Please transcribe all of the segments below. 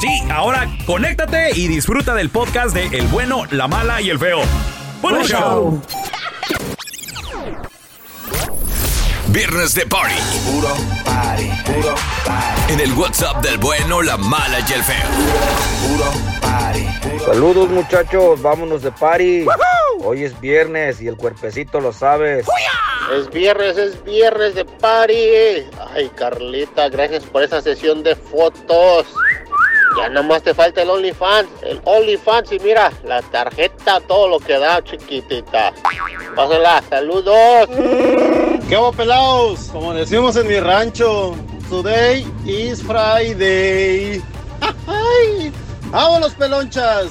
Sí, ahora conéctate y disfruta del podcast de El bueno, la mala y el feo. ¡Buen Buen show! Viernes de party. Puro party. Puro party. En el WhatsApp del bueno, la mala y el feo. Puro party. Saludos muchachos, vámonos de party. Hoy es viernes y el cuerpecito lo sabes. Es viernes, es viernes de party. Ay, Carlita, gracias por esa sesión de fotos. Ya nomás te falta el OnlyFans. El OnlyFans y mira, la tarjeta, todo lo que da, chiquitita. Pásala, saludos. ¿Qué hago, pelados? Como decimos en mi rancho, today is Friday. ¡Ay! ¡Vámonos, pelonchas!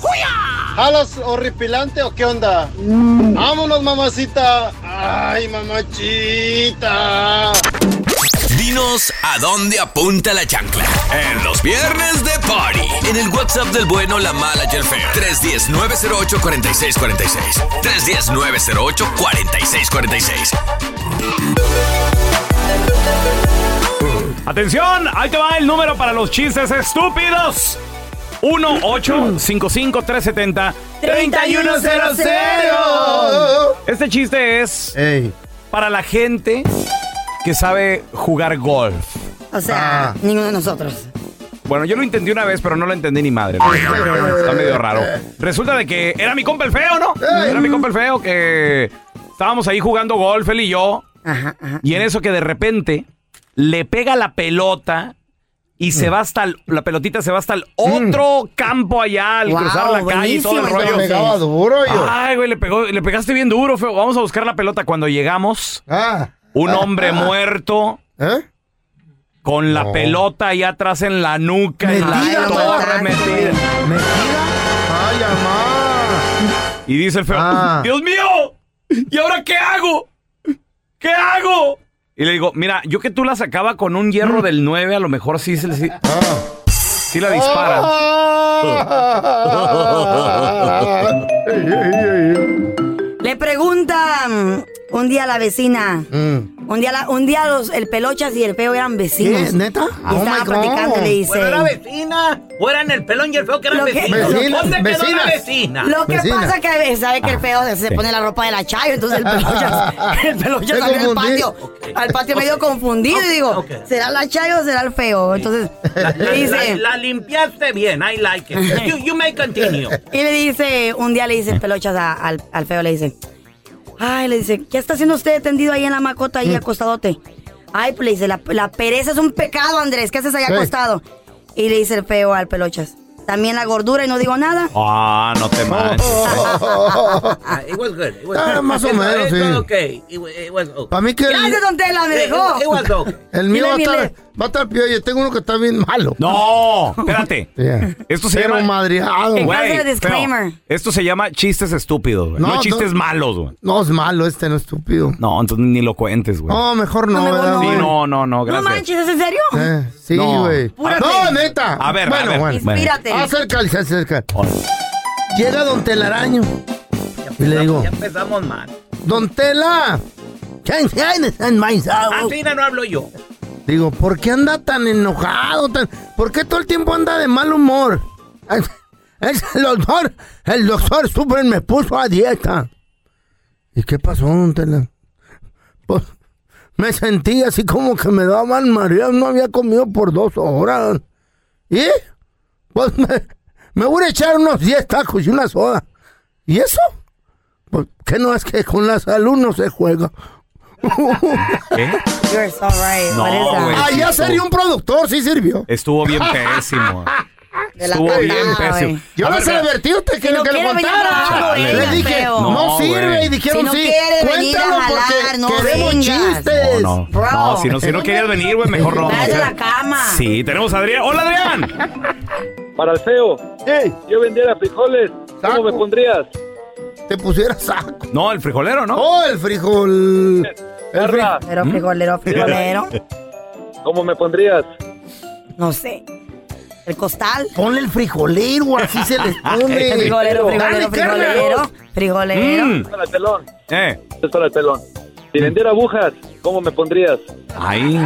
¿Jalas horripilante o qué onda? ¡Vámonos, mamacita! ¡Ay, mamachita! Dinos a dónde apunta la chancla. En los viernes de party. En el WhatsApp del bueno, la mala y el feo. 310-908-4646. 310-908-4646. Atención, ahí te va el número para los chistes estúpidos. 1-855-370-3100. Este chiste es para la gente que sabe jugar golf. O sea, ninguno de nosotros. Bueno, yo lo entendí una vez, pero no lo entendí ni madre. Está medio raro. Resulta de que era mi compa el feo, ¿no? Era mi compa el feo que estábamos ahí jugando golf, él y yo. Y en eso que de repente le pega la pelota y se va hasta el- la pelotita se va hasta el otro campo allá al Wow, cruzar la calle y todo el buenísimo, rollo. Le pegaba duro, yo. Ay, güey, le pegó, le pegaste bien duro, feo. Vamos a buscar la pelota cuando llegamos. Un hombre muerto. Con la No. pelota ahí atrás en la nuca. en Metida, la metida. Ay, amá. Y dice el feo, Ah. Dios mío, ¿y ahora qué hago? ¿Qué hago? Y le digo, mira, yo que tú la sacaba con un Mm. hierro del 9, a lo mejor sí, sí, sí, sí la disparas. Le preguntan un día la vecina. Un día, la- un día los, el pelochas y el feo eran vecinos. ¿Qué? ¿Neta? Y Oh, God. platicando y le dice. Bueno, era vecina. O eran el pelón y el feo que eran vecinos. Vecina- ¿Dónde quedó la vecinas. vecina? Lo que Vecina. pasa que sabe que el feo se, se pone la ropa de la chayo, entonces el pelochas, el pelochas salió al patio, al patio medio confundido y digo, ¿será la chayo o será el feo? Entonces La, le la- dice, la limpiaste bien. I like it. You, you may continue. y le dice, un día le dice el pelochas a- al, al feo, le dice, ay, le dice, ¿qué está haciendo usted tendido ahí en la macota, ahí acostadote? Ay, pues le dice, la, la pereza es un pecado, Andrés, ¿qué haces ahí acostado? Y le dice el feo al pelochas, También la gordura y no digo nada. Ah, no te manches. Ah, it was good. It was Ah, good. más o menos, it was sí. okay. It wa- it was okay. Para mí que el, Gracias, don Tela, me It, dejó. it was okay. el mío va a estar, va a estar peor. Yo tengo uno que está bien malo. No, espérate. Yeah. Esto se Pero llama... madreado. ¿Qué Güey, clase de feo. disclaimer? Esto se llama chistes estúpidos, güey. No, No, chistes no. malos, güey. No, es malo este, no es estúpido. No, entonces ni lo cuentes, güey. No, mejor no, No, mejor ¿verdad, no. sí, no, no, no, No gracias. manches, ¿es en serio? Eh, sí, No. güey. No, neta. A ver, a bueno, ver. bueno. Acércale, acércale. Hola. Llega Don Telaraño. Y le digo, Ya empezamos mal. Don Tela. Así no hablo yo. Digo, ¿por qué anda tan enojado? Tan... ¿Por qué todo el tiempo anda de mal humor? Es el doctor, el doctor Super me puso a dieta. ¿Y qué pasó, don Tela? Pues me sentí así como que me daban mareas, no había comido por dos horas. ¿Y? Pues me, me voy a echar unos 10 tacos y una soda. ¿Y eso? Pues que no es que con la salud no se juega. ¿Qué? You're so right. No, What is that? güey. Ah, ya sería un productor, sí sirvió. Estuvo bien pésimo. Estuvo bien pésimo. Yo A no ver, se vea. divertido, te Si no que lo quiere a contara. Les dije, no, No, sirve. Y dijeron, Si no sí, a cuéntalo jalar, porque no queremos vengas. chistes. No, no. Si no, si no querías venir, güey, mejor no. Vete a la cama. Sí, tenemos a Adrián. ¡Hola, Adrián! Para el feo, Ey, yo vendiera frijoles. ¿Cómo Saco. me pondrías? te pusiera saco. No, el frijolero, ¿no? Oh, el frijol. El fri- Carla, Pero frijolero, frijolero. ¿cómo me pondrías? No sé. El costal. Ponle el frijolero, así se les pone. El frijolero, Dale, frijolero, Carla. frijolero. Frijolero. Mm. Para el pelón. Eh. Es para el pelón. Si vendiera agujas, ¿cómo me pondrías? Ay.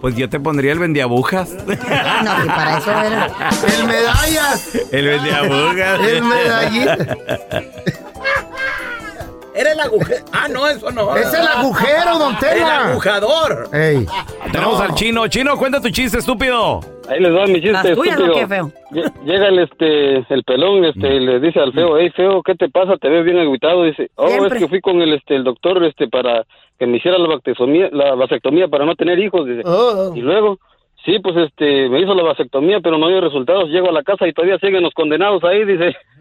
Pues yo te pondría el vendiabujas. No, que para eso era. El medallas. El vendiabujas. El medallita. Era el agujero. Ah, no, eso no. Es el agujero, don El Tela. agujador. Ey. Tenemos al chino. Chino, cuenta tu chiste, estúpido. Ahí les va mi ¿Las chiste, tuyas o estúpido. qué, feo? Lle- Llega el este el pelón, este, y le dice al feo, hey feo, ¿qué te pasa? Te ves bien agüitado. Dice, oh, Siempre. es que fui con el este el doctor este para que me hiciera la vasectomía, la vasectomía para no tener hijos. Dice, Oh. y luego, sí, pues este, me hizo la vasectomía, pero no dio resultados. Llego a la casa y todavía siguen los condenados ahí. Dice, ¡Ah! ¡Ese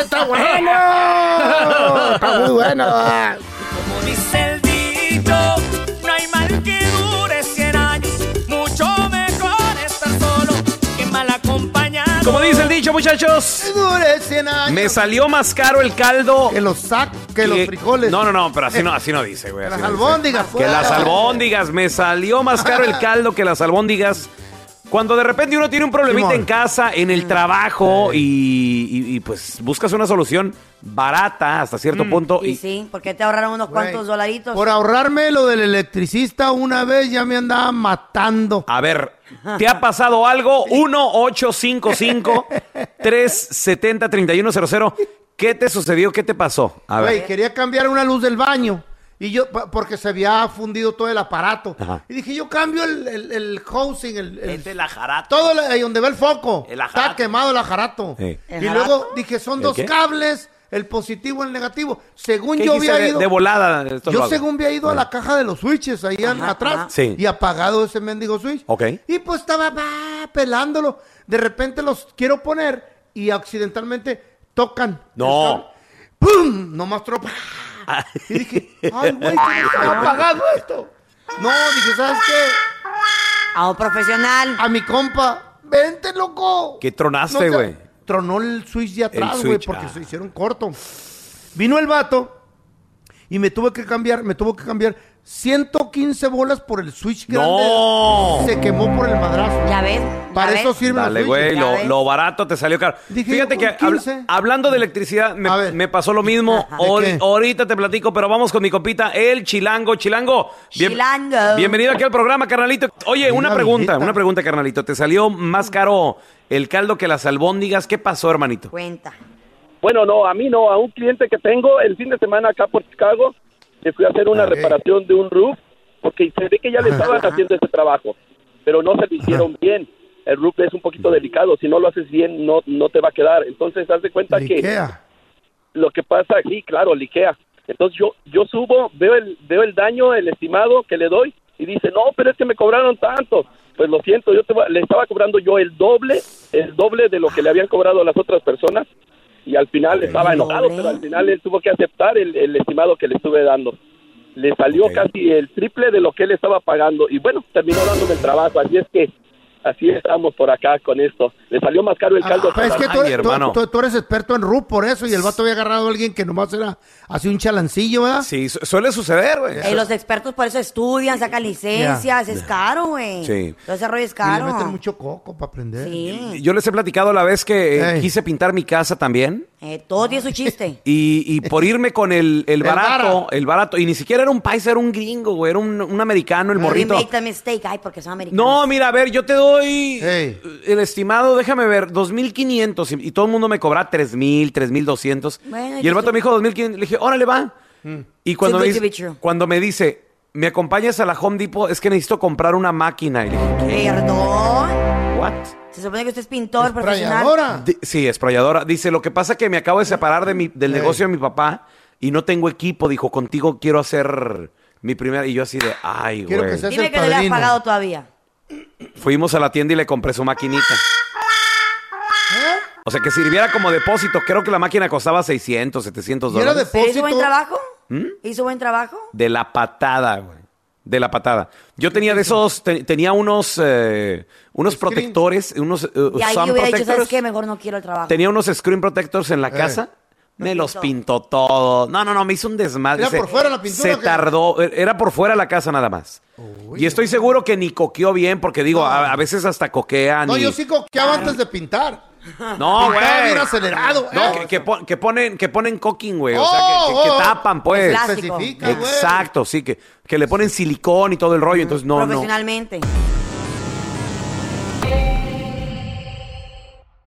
está bueno! Está muy bueno. Como dice el dicho, no hay mal que dure 100 años. Mucho mejor estar solo que mal acompañado. Como dice el dicho, muchachos. Dure 100 años. Me salió más caro el caldo. Que los sac, que los que- frijoles. No, no, no, pero así no, así no dice, güey. Las no dice. albóndigas. Que las albóndigas. Me salió más caro el caldo que las albóndigas. Cuando de repente uno tiene un problemita Simón. en casa, en el trabajo y, y- y, pues buscas una solución barata hasta cierto punto. Y Y, sí, porque te ahorraron unos cuantos dolaritos. Por ahorrarme lo del electricista una vez ya me andaba matando. A ver, ¿te ha pasado algo? 1-855-370-3100. ¿Qué te sucedió? ¿Qué te pasó? A ver. Güey, quería cambiar una luz del baño. Y yo, porque se había fundido todo el aparato. Ajá. Y dije, yo cambio el, el, el housing, el, el- la jarata. todo la- ahí donde va el foco. El Está ajarato. quemado el ajarato. Sí. Y ¿El luego dije, son ¿El dos qué? cables, el positivo y el negativo. Según ¿Qué yo había de, ido. de volada? Yo según había ido a la caja de los switches ahí Ajá, atrás ajá. Sí. y apagado ese mendigo switch. Ok. Y pues estaba bah, pelándolo. De repente los quiero poner y accidentalmente tocan. No. el. ¡Pum! Nomás tropa. Y dije, ay, güey, ¿cómo se ha apagado esto? No, dije, ¿sabes qué? A un profesional. A mi compa, vente, loco. ¿Qué tronaste, No te- güey? Tronó el switch de atrás, güey, switch, porque ah. se hicieron corto. Vino el vato y me tuve que cambiar, me tuvo que cambiar 115 bolas por el switch grande. ¡No! Se quemó por el madrazo. Ya ves. ya Para ves. eso sirven Dale, güey, lo, barato te salió caro. Dije, Fíjate que con habla- 15. hablando de electricidad, me, pasó lo mismo. ¿De Ahor- qué? ahorita te platico, pero vamos con mi compita, el Chilango. Chilango, bien- Chilango. bienvenido aquí al programa, carnalito. Oye, una pregunta, viejita. una pregunta, carnalito. ¿Te salió más caro el caldo que las albóndigas? ¿Qué pasó, hermanito? Cuenta. Bueno, no, a mí no, a un cliente que tengo el fin de semana acá por Chicago, le fui a hacer una reparación de un roof, porque se ve que ya le estaban haciendo ese trabajo, pero no se lo hicieron bien. El roof es un poquito delicado, si no lo haces bien no no te va a quedar. Entonces, haz de cuenta que lo que pasa aquí, claro, liquea. Entonces yo yo subo, veo el veo el daño, el estimado que le doy y dice, no, pero es que me cobraron tanto. Pues lo siento, yo te le estaba cobrando yo el doble, el doble de lo que le habían cobrado a las otras personas y al final estaba enojado, pero al final él tuvo que aceptar el, el estimado que le estuve dando. Le salió casi el triple de lo que él estaba pagando y bueno, terminó dándome el trabajo, así es que así estamos por acá con esto. Le salió más caro el caldo. Pues es que tú, Ay, eres- tú- hermano. tú- tú eres experto en RUP por eso y el vato había agarrado a alguien que nomás era así un chalancillo, ¿verdad? Sí, su- suele suceder, güey. Ey, los expertos por eso estudian, sacan licencias, es caro, güey. Sí. Todo ese rollo es Y le caro. meten mucho coco para aprender. Sí. Yo les he platicado la vez que eh, quise pintar mi casa también. Eh, todo tiene su chiste. Y, y por irme con el, barato, el barato, y ni siquiera era un paisa, era un gringo, güey, era un, un americano, el morrito. make the mistake, ay, porque son americanos. No, mira, a ver, yo te doy el estimado, déjame ver, 2.500 y, y todo el mundo me cobra 3.000, 3.200. Bueno, y el vato me dijo 2.500, le dije, órale, va. Y cuando me, dice, cuando me dice, ¿me acompañas a la Home Depot? Es que necesito comprar una máquina. Y le dije, Perdón. ¿what? Se supone que usted es pintor profesional. Di- Sí, esprayadora. Dice, lo que pasa es que me acabo de separar de mi, del negocio de mi papá y no tengo equipo. Dijo, contigo quiero hacer mi primera... Y yo así de, ay, Quiero güey. seas Dime el que no le has padrino. pagado todavía. Fuimos a la tienda y le compré su maquinita. O sea, que sirviera como depósito. Creo que la máquina costaba 600, 700 ¿Y era dólares. ¿Pero hizo buen depósito? trabajo? ¿Mm? ¿Hizo buen trabajo? De la patada, güey. De la patada. Yo tenía de esos, te- tenía unos, eh, unos protectores, unos eh, Y ahí sun yo hubiera dicho, ¿sabes qué? Mejor no quiero el trabajo. Tenía unos screen protectors en la Eh. casa. Me los pintó. pintó todo. No, no, no, me hizo un desmadre. ¿Era Se- por fuera la pintura Se o qué? tardó. Era por fuera la casa nada más. Y estoy seguro que ni coqueó bien, porque digo, No. a, a veces hasta coquean. No, y- yo sí coqueaba antes de pintar. No, güey. Bien acelerado. No, eh. que, que pon- que ponen, que ponen cooking, güey. o sea, que, que- que oh, oh. tapan, pues. Plástico. Especifica, güey. Exacto, sí, que, que le ponen silicón y todo el rollo. Entonces, no, no. Profesionalmente.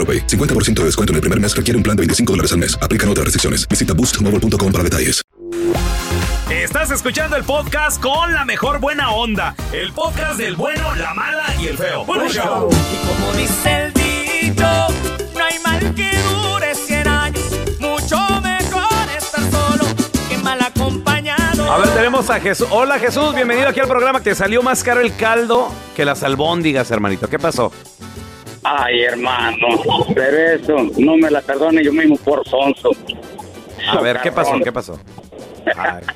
AroPay. 50% de descuento en el primer mes requiere un plan de 25 dólares al mes. Aplican otras restricciones. Visita boostmobile.com para detalles. Estás escuchando el podcast con la mejor buena onda. El podcast del bueno, la mala y el feo. Bueno, show. Y como dice el dicho, no hay mal que dure 100 años. Mucho mejor estar solo que mal acompañado. A ver, tenemos a Jesús. Hola Jesús, bienvenido aquí al programa. Te salió más caro el caldo que las albóndigas, hermanito. ¿Qué pasó? Ay, hermano, pero eso no me la perdone yo mismo por sonso. A ver, ¿qué pasó? ¿Qué pasó? Ay.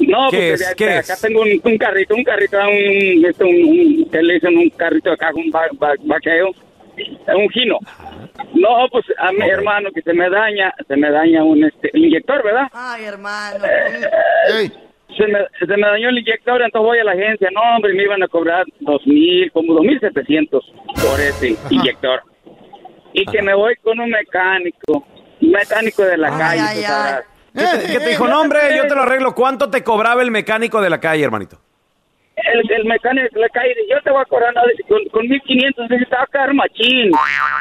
No, ¿Qué porque es? de- ¿Qué de es? acá tengo un, un carrito, un carrito, un, este, un, un- que le dicen un carrito acá, un ba, ba- vaqueo, es un gino. No, pues a mi hermano que se me daña, se me daña un este, inyector, ¿verdad? Ay, hermano. Se me, se me dañó el inyector, entonces voy a la agencia. No, hombre, me iban a cobrar dos mil, como dos mil setecientos por ese inyector. Y que me voy con un mecánico, un mecánico de la calle. ¿Qué te, qué te dijo? No, hombre, yo te lo arreglo. ¿Cuánto te cobraba el mecánico de la calle, hermanito? El, el mecánico de la calle, yo te voy a cobrar no, dice, con, con 1500, dice, te va a quedar machín.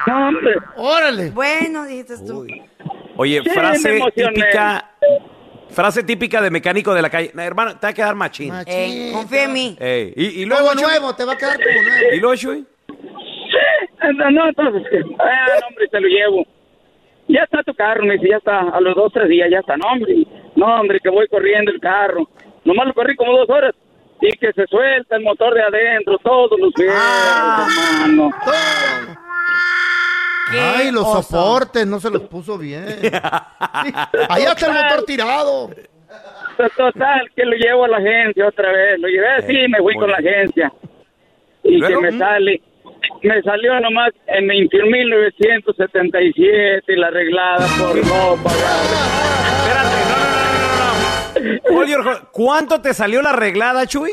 No, hombre. Órale. Bueno, dijiste tú. Oye, Sí, frase típica. Frase típica de mecánico de la calle. No, hermano, te va a quedar machín. Eh, confía en mí. Ey, y, y Luego Chuy? nuevo, te va a quedar como nuevo. ¿Y luego, Chuy? No, no, entonces, ah, no, hombre, te lo llevo. Ya está tu carro, me dice, ya está, a los dos, tres días, ya está, no, hombre, no, hombre, que voy corriendo el carro. Nomás lo corrí como dos horas y que se suelta el motor de adentro, todos los fierros, hermano. Ay, los soportes, no se los puso bien. Allá está el motor tirado. Total, que lo llevo a la agencia otra vez. Lo llevé así y me fui con la agencia. Y que me sale, me salió nomás en 21.977 y la arreglada por no pagar. Oye, Orjo, ¿cuánto te salió la arreglada, Chuy?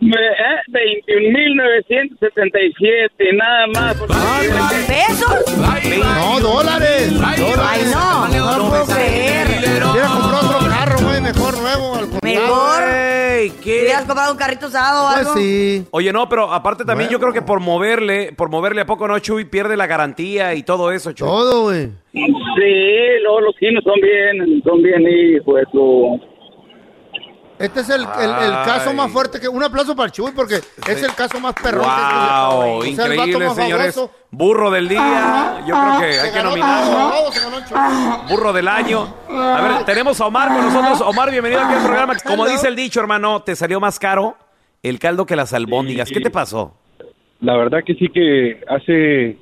Me, eh, 21.977, nada más. ¿Pesos? No, dólares. dólares. Ay, no, no lo puedo creer. Hubiera comprado otro carro, güey, mejor nuevo. Al. Mejor. Ey, ¿qué? ¿Hubieras comprado un carrito usado o Pues algo? sí. Oye, no, pero aparte también yo creo que por moverle, por moverle a poco no, Chuy pierde la garantía y todo eso, Chuy. Todo, güey. Sí, luego los chinos son bien, son bien hijos. eso. Este es el, el- el caso más fuerte que. Un aplauso para el Chuy porque es el caso más perrón. que Wow, o sea, el vato increíble, más señores. baboso. Burro del día. Yo creo que Se hay que ganó- nominarlo. se ganó el Chuy. Burro del año. A ver, tenemos a Omar con nosotros. Omar, bienvenido aquí al programa. Como dice el dicho, hermano, ¿te salió más caro el caldo que las albóndigas? ¿Qué te pasó? La verdad que sí que hace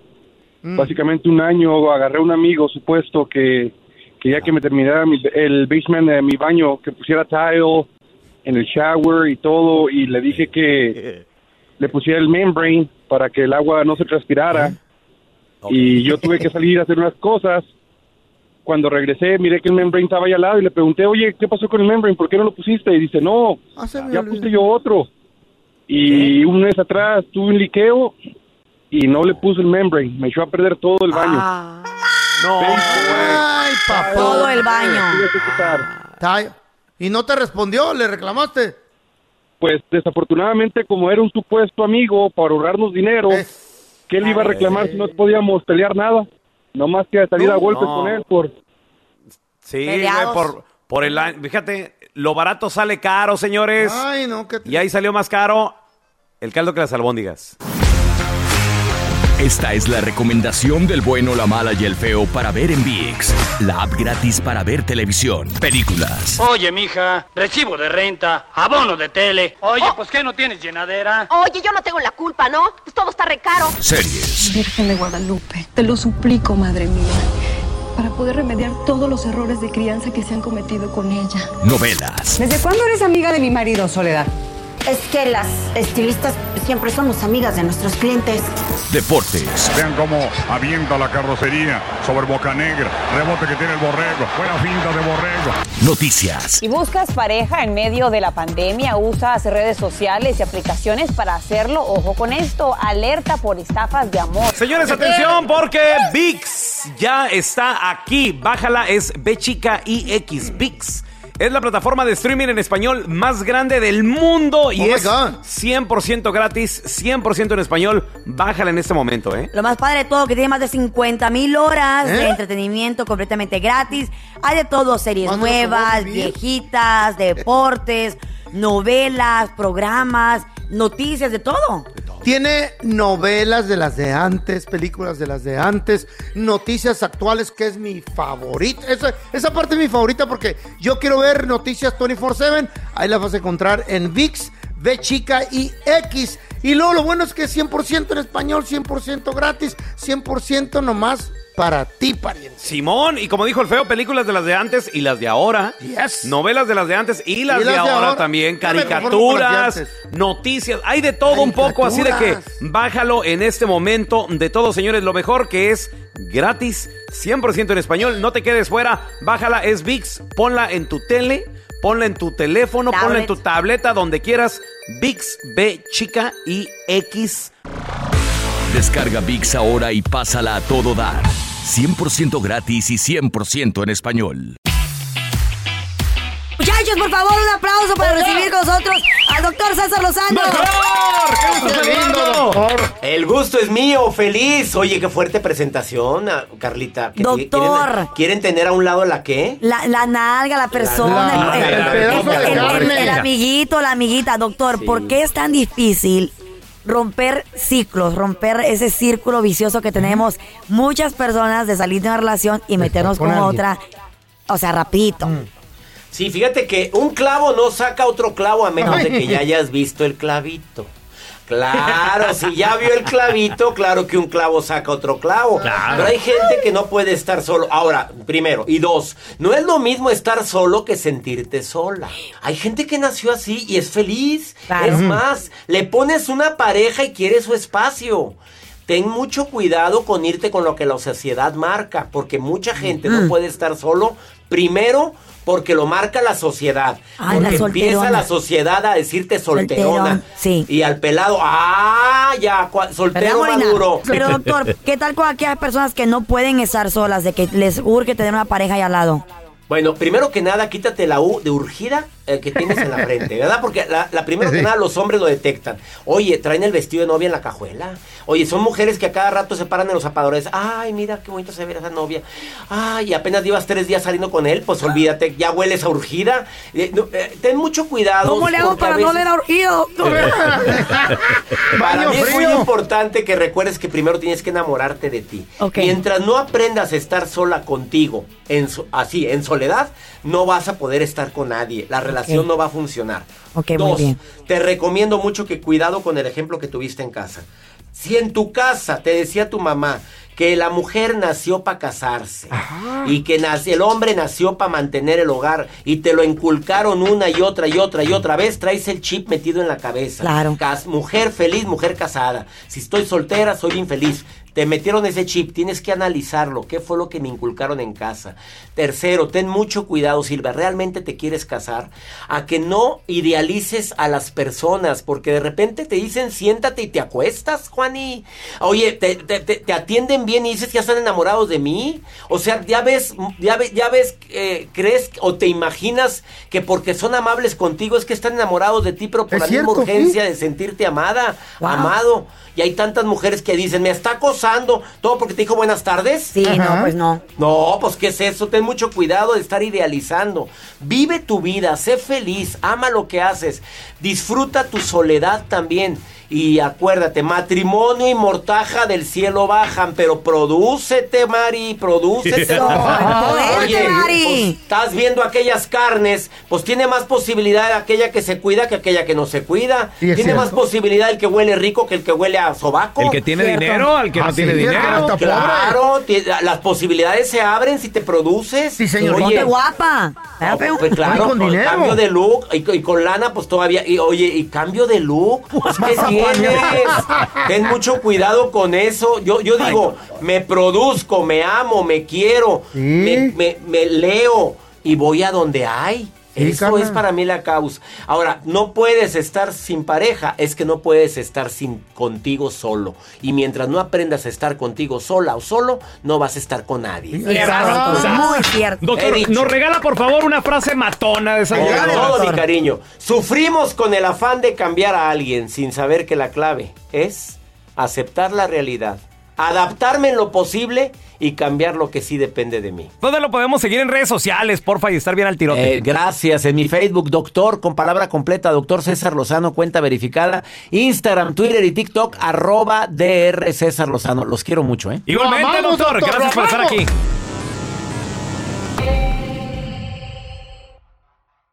básicamente un año agarré a un amigo supuesto que quería que me terminara mi- el basement de mi baño, que pusiera tile en el shower y todo, y le dije que le pusiera el membrane para que el agua no se transpirara. Y yo tuve que salir a hacer unas cosas. Cuando regresé, miré que el membrane estaba ahí al lado y le pregunté, oye, ¿qué pasó con el membrane? ¿Por qué no lo pusiste? Y dice, no, Ah, ya puse yo otro. Y un mes atrás tuve un liqueo y no le puse el membrane. Me echó a perder todo el baño. No. Ay, papá. Todo el baño. ¿Y no te respondió? ¿Le reclamaste? Pues desafortunadamente, como era un supuesto amigo para ahorrarnos dinero, ¿qué le iba a reclamar si no podíamos pelear nada? Nomás que salir a golpes No. con él por... Sí, güey, por, por el año. Fíjate, lo barato sale caro, señores. Ay, no, que Y ahí salió más caro el caldo que las albóndigas. Esta es la recomendación del bueno, la mala y el feo para ver en VIX, la app gratis para ver televisión, películas, Oye, mija, recibo de renta, abono de tele. Oye, pues ¿qué no tienes llenadera? Oye, yo no tengo la culpa, ¿no? Pues todo está recaro. series, Virgen de Guadalupe, te lo suplico, madre mía, para poder remediar todos los errores de crianza que se han cometido con ella. novelas, ¿Desde cuándo eres amiga de mi marido, Soledad? Es que las estilistas siempre somos amigas de nuestros clientes. deportes, Vean cómo avienta la carrocería sobre Boca Negra. Rebote que tiene el borrego. Buena finta de borrego. noticias. Si buscas pareja en medio de la pandemia, usas redes sociales y aplicaciones para hacerlo. Ojo con esto, alerta por estafas de amor. Señores, atención porque VIX ya está aquí. Bájala, es B chica IX VIX. Es la plataforma de streaming en español más grande del mundo y Oh es God. 100% gratis, 100% en español. Bájala en este momento, ¿eh? Lo más padre de todo, que tiene más de 50 mil horas ¿Eh? de entretenimiento completamente gratis. Hay de todo, series nuevas, viejitas, deportes, novelas, programas, noticias, de todo. Tiene novelas de las de antes, películas de las de antes, noticias actuales, que es mi favorita. Esa, esa parte es mi favorita porque yo quiero ver noticias 24-7. Ahí las vas a encontrar en VIX, V chica y X. Y luego lo bueno es que es 100% en español, 100% gratis, 100% nomás para ti, pariente. Simón, y como dijo el feo, películas de las de antes y las de ahora. Novelas de las de antes y las, de, ahora, también. Las de Caricaturas, noticias. Hay de todo un poco, así de que bájalo en este momento. De todo, señores, lo mejor que es gratis, 100% en español. No te quedes fuera. Bájala, es VIX. Ponla en tu tele, ponla en tu teléfono, ponla en tu tableta, donde quieras. VIX, B, chica y X. Descarga VIX ahora y pásala a todo dar. 100% gratis y 100% en español. Muchachos, por favor, un aplauso para recibir con nosotros al doctor César Lozano. El gusto es mío, feliz. Oye, qué fuerte presentación, ah, Carlita. ¿Qué- Doctor. ¿Quieren, quieren tener a un lado la qué? La, la nalga, la persona, La- el, el el- pedazo de el- el- carne. el amiguito, la amiguita. Doctor, ¿por qué es tan difícil romper ciclos, romper ese círculo vicioso que tenemos muchas personas de salir de una relación y meternos con otra, o sea, rapidito. Sí, fíjate que un clavo no saca otro clavo a menos de que ya hayas visto el clavito. Claro, si ya vio el clavito, claro que un clavo saca otro clavo. Pero hay gente que no puede estar solo. Ahora, primero. Y dos, no es lo mismo estar solo que sentirte sola. Hay gente que nació así y es feliz. Claro. Es más, le pones una pareja y quiere su espacio. Ten mucho cuidado con irte con lo que la sociedad marca, porque mucha gente no puede estar solo. Primero, porque lo marca la sociedad. La porque empieza la sociedad a decirte solterona. Solterón, sí. Y al pelado, ah, ya, soltero ¿Verdad, Molina? maduro. Pero doctor, ¿qué tal con aquellas personas que no pueden estar solas, de que les urge tener una pareja ahí al lado? Bueno, primero que nada, quítate la U de urgida eh, que tienes en la frente, ¿verdad? Porque la, la primero que nada los hombres lo detectan. Oye, traen el vestido de novia en la cajuela. Oye, son mujeres que a cada rato se paran en los zapadores. Ay, mira qué bonito se ve esa novia. Ay, apenas llevas tres días saliendo con él, pues olvídate, ya hueles a urgida. Eh, no, eh, ten mucho cuidado. ¿Cómo le hago para no oler a urgido, doctor? Para mí es muy importante que recuerdes que primero tienes que enamorarte de ti. Mientras no aprendas a estar sola contigo, en so- así, en soledad, no vas a poder estar con nadie. La relación Ok. no va a funcionar. Ok, muy bien. te recomiendo mucho que cuidado con el ejemplo que tuviste en casa. Si en tu casa te decía tu mamá que la mujer nació para casarse y que nace- el hombre nació para mantener el hogar y te lo inculcaron una y otra y otra y otra vez, traes el chip metido en la cabeza. Claro. Cas- mujer feliz, mujer casada. Si estoy soltera, soy infeliz. Te metieron ese chip, tienes que analizarlo. ¿Qué fue lo que me inculcaron en casa? Tercero, ten mucho cuidado, Silva. ¿Realmente te quieres casar? A que no idealices a las personas, porque de repente te dicen siéntate y te acuestas, Juani. Oye, te, te- te- te atienden bien y dices ya están enamorados de mí. O sea, ya ves, ya ves, ya ves, eh, crees o te imaginas que porque son amables contigo es que están enamorados de ti, pero por Es la cierto, misma sí. urgencia de sentirte amada, Wow. amado. Y hay tantas mujeres que dicen, me está acosando, todo porque te dijo buenas tardes. Sí, no, pues no. No, pues ¿qué es eso? Ten mucho cuidado de estar idealizando. Vive tu vida, sé feliz, ama lo que haces, disfruta tu soledad también. Y acuérdate, matrimonio y mortaja del cielo bajan, pero prodúcete, Mari, prodúcete. Oye, Mari. pues, estás viendo aquellas carnes, pues tiene más posibilidad aquella que se cuida que aquella que no se cuida. Sí, tiene más posibilidad el que huele rico que el que huele a sobaco. El que tiene Cierto. dinero, al que Ah, no tiene sí, dinero. Claro, las posibilidades se abren si te produces. Sí, señor. Oye, Ponte guapa. no, Feo. pues claro, con con cambio de look y, y con lana, pues todavía. Y oye, y cambio de look, pues ¿qué tienes? Ten mucho cuidado con eso. Yo, yo digo, me produzco, me amo, me quiero, Sí. me, me- me leo y voy a donde hay. Eso es para mí la causa. Ahora, no puedes estar sin pareja, es que no puedes estar sin contigo solo. Y mientras no aprendas a estar contigo sola o solo, no vas a estar con nadie. Muy cierto. Doctor, nos regala por favor una frase matona de esa todo mi cariño. Sufrimos con el afán de cambiar a alguien sin saber que la clave es aceptar la realidad, adaptarme en lo posible y cambiar lo que sí depende de mí. ¿Dónde lo podemos seguir en redes sociales, porfa, y estar bien al tirote? Eh, gracias. En mi Facebook, doctor, con palabra completa, doctor César Lozano, cuenta verificada. Instagram, Twitter y TikTok, arroba DR César Lozano. Los quiero mucho, ¿eh? Igualmente, amamos, doctor, doctor, gracias por estar aquí.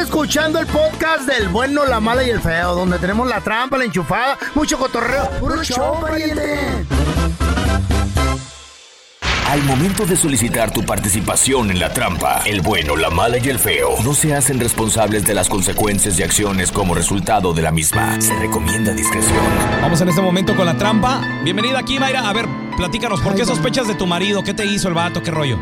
Escuchando el podcast del bueno, la mala y el feo, donde tenemos la trampa, la enchufada, mucho cotorreo. ¡Puro show, pariente! Al momento de solicitar tu participación en la trampa, el bueno, la mala y el feo no se hacen responsables de las consecuencias y acciones como resultado de la misma. Se recomienda discreción. Vamos en este momento con la trampa. Bienvenida aquí, Mayra. A ver, platícanos, ¿por qué sospechas de tu marido? ¿Qué te hizo el vato? ¿Qué rollo?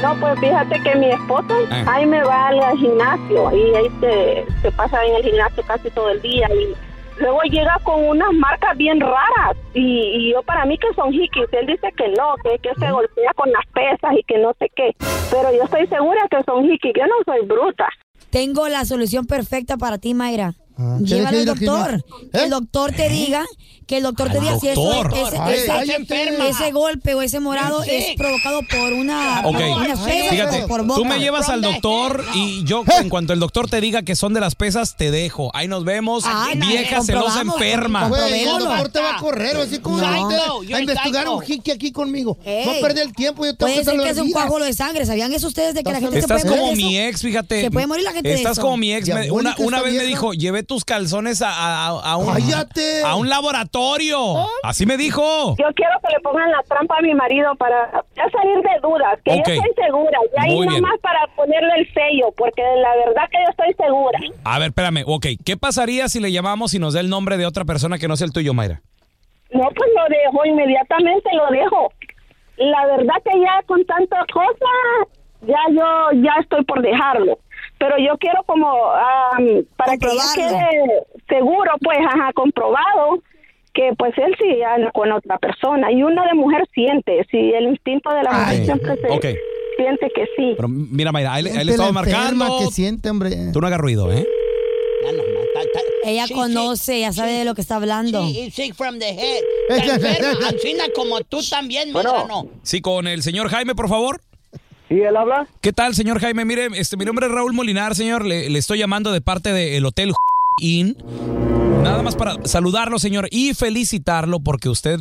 No, pues fíjate que mi esposo, Ah. Jaime, va al gimnasio y ahí se, se pasa en el gimnasio casi todo el día y luego llega con unas marcas bien raras y, y yo para mí que son hikis, él dice que no, que, que se golpea con las pesas y que no sé qué, pero yo estoy segura que son hikis, yo no soy bruta. Tengo la solución perfecta para ti, Mayra. ¿tienes Llévala que al doctor. el doctor te diga, que el doctor te diga si eso, doctor. ese, Ay, ese- ay, ese- ese golpe o ese morado Sí. es provocado por una, Ok, fíjate, por boca. tú me llevas al doctor y yo en cuanto el doctor te diga que son de las pesas, te dejo. Ahí nos vemos, Ay, no, vieja celosa comprobamos, enferma. Güey, el doctor te va a correr, así como No. Psycho, you're a investigar psycho. un jique aquí conmigo. Ey. No perder el tiempo, yo tengo Puede que ser salvar que es un vidas. coágulo de sangre. ¿Sabían eso ustedes de que la gente se Estás puede morir como de mi eso? ex, fíjate. Se puede morir la gente de Estás eso. como mi ex. me- una, una esta vez me vieja. dijo, llevé tus calzones a, a- a un, ¡Cállate! a un laboratorio. Así me dijo. Yo quiero que le pongan la trampa a mi marido para ya salir de dudas, que Ok. yo estoy segura, y ahí Muy bien. nomás para ponerle el sello, porque la verdad que yo estoy segura. A ver, espérame. Ok, ¿qué pasaría si le llamamos y nos da el nombre de otra persona que no sea el tuyo, Mayra? No, pues lo dejo, inmediatamente lo dejo. La verdad que ya con tantas cosas, ya yo ya estoy por dejarlo. Pero yo quiero como, am, para que ya quede seguro, pues, ajá, comprobado, que pues él sí anda con otra persona. Y uno de mujer siente, si el instinto de la mujer siempre se Ok. siente que sí. Pero mira, Mayra, ahí, ahí le enferma marcando. que siente, hombre. Tú no hagas ruido, ¿eh? Ella conoce, ya sabe de lo que está hablando. Sí, sick from the head. Ancina como tú también, Medrano. Sí, con el señor Jaime, por favor. Sí, él habla. ¿Qué tal, señor Jaime? Mire, este, mi nombre es Raúl Molinar, señor. Le, le estoy llamando de parte del Hotel Inn. Nada más para saludarlo, señor, y felicitarlo porque usted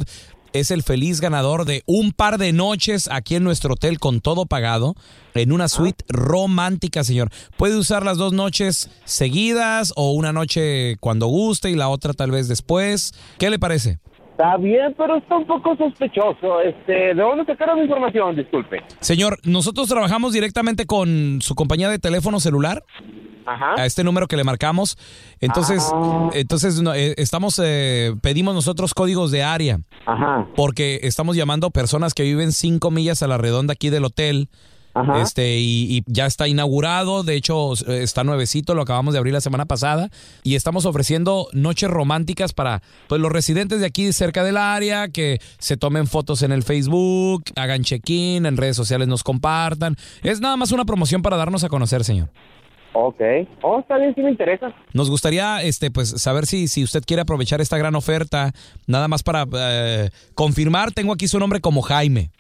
es el feliz ganador de un par de noches aquí en nuestro hotel con todo pagado en una suite romántica, señor. Puede usar las dos noches seguidas o una noche cuando guste y la otra tal vez después. ¿Qué le parece? Está bien, pero está un poco sospechoso. Este, ¿De dónde sacaron la información? Disculpe. Señor, nosotros trabajamos directamente con su compañía de teléfono celular. Ajá. A este número que le marcamos. Entonces, Ah. entonces no, eh, estamos, eh, pedimos nosotros códigos de área. Ajá. Porque estamos llamando a personas que viven cinco millas a la redonda aquí del hotel. Ajá. Este, y, y ya está inaugurado, de hecho eh, está nuevecito, lo acabamos de abrir la semana pasada y estamos ofreciendo noches románticas para pues, los residentes de aquí cerca del área, que se tomen fotos en el Facebook, hagan check-in, en redes sociales nos compartan. Es nada más una promoción para darnos a conocer, señor. Ok. Oh, está bien, sí me interesa. Nos gustaría este pues saber si, si usted quiere aprovechar esta gran oferta, nada más para eh, confirmar, tengo aquí su nombre como Jaime.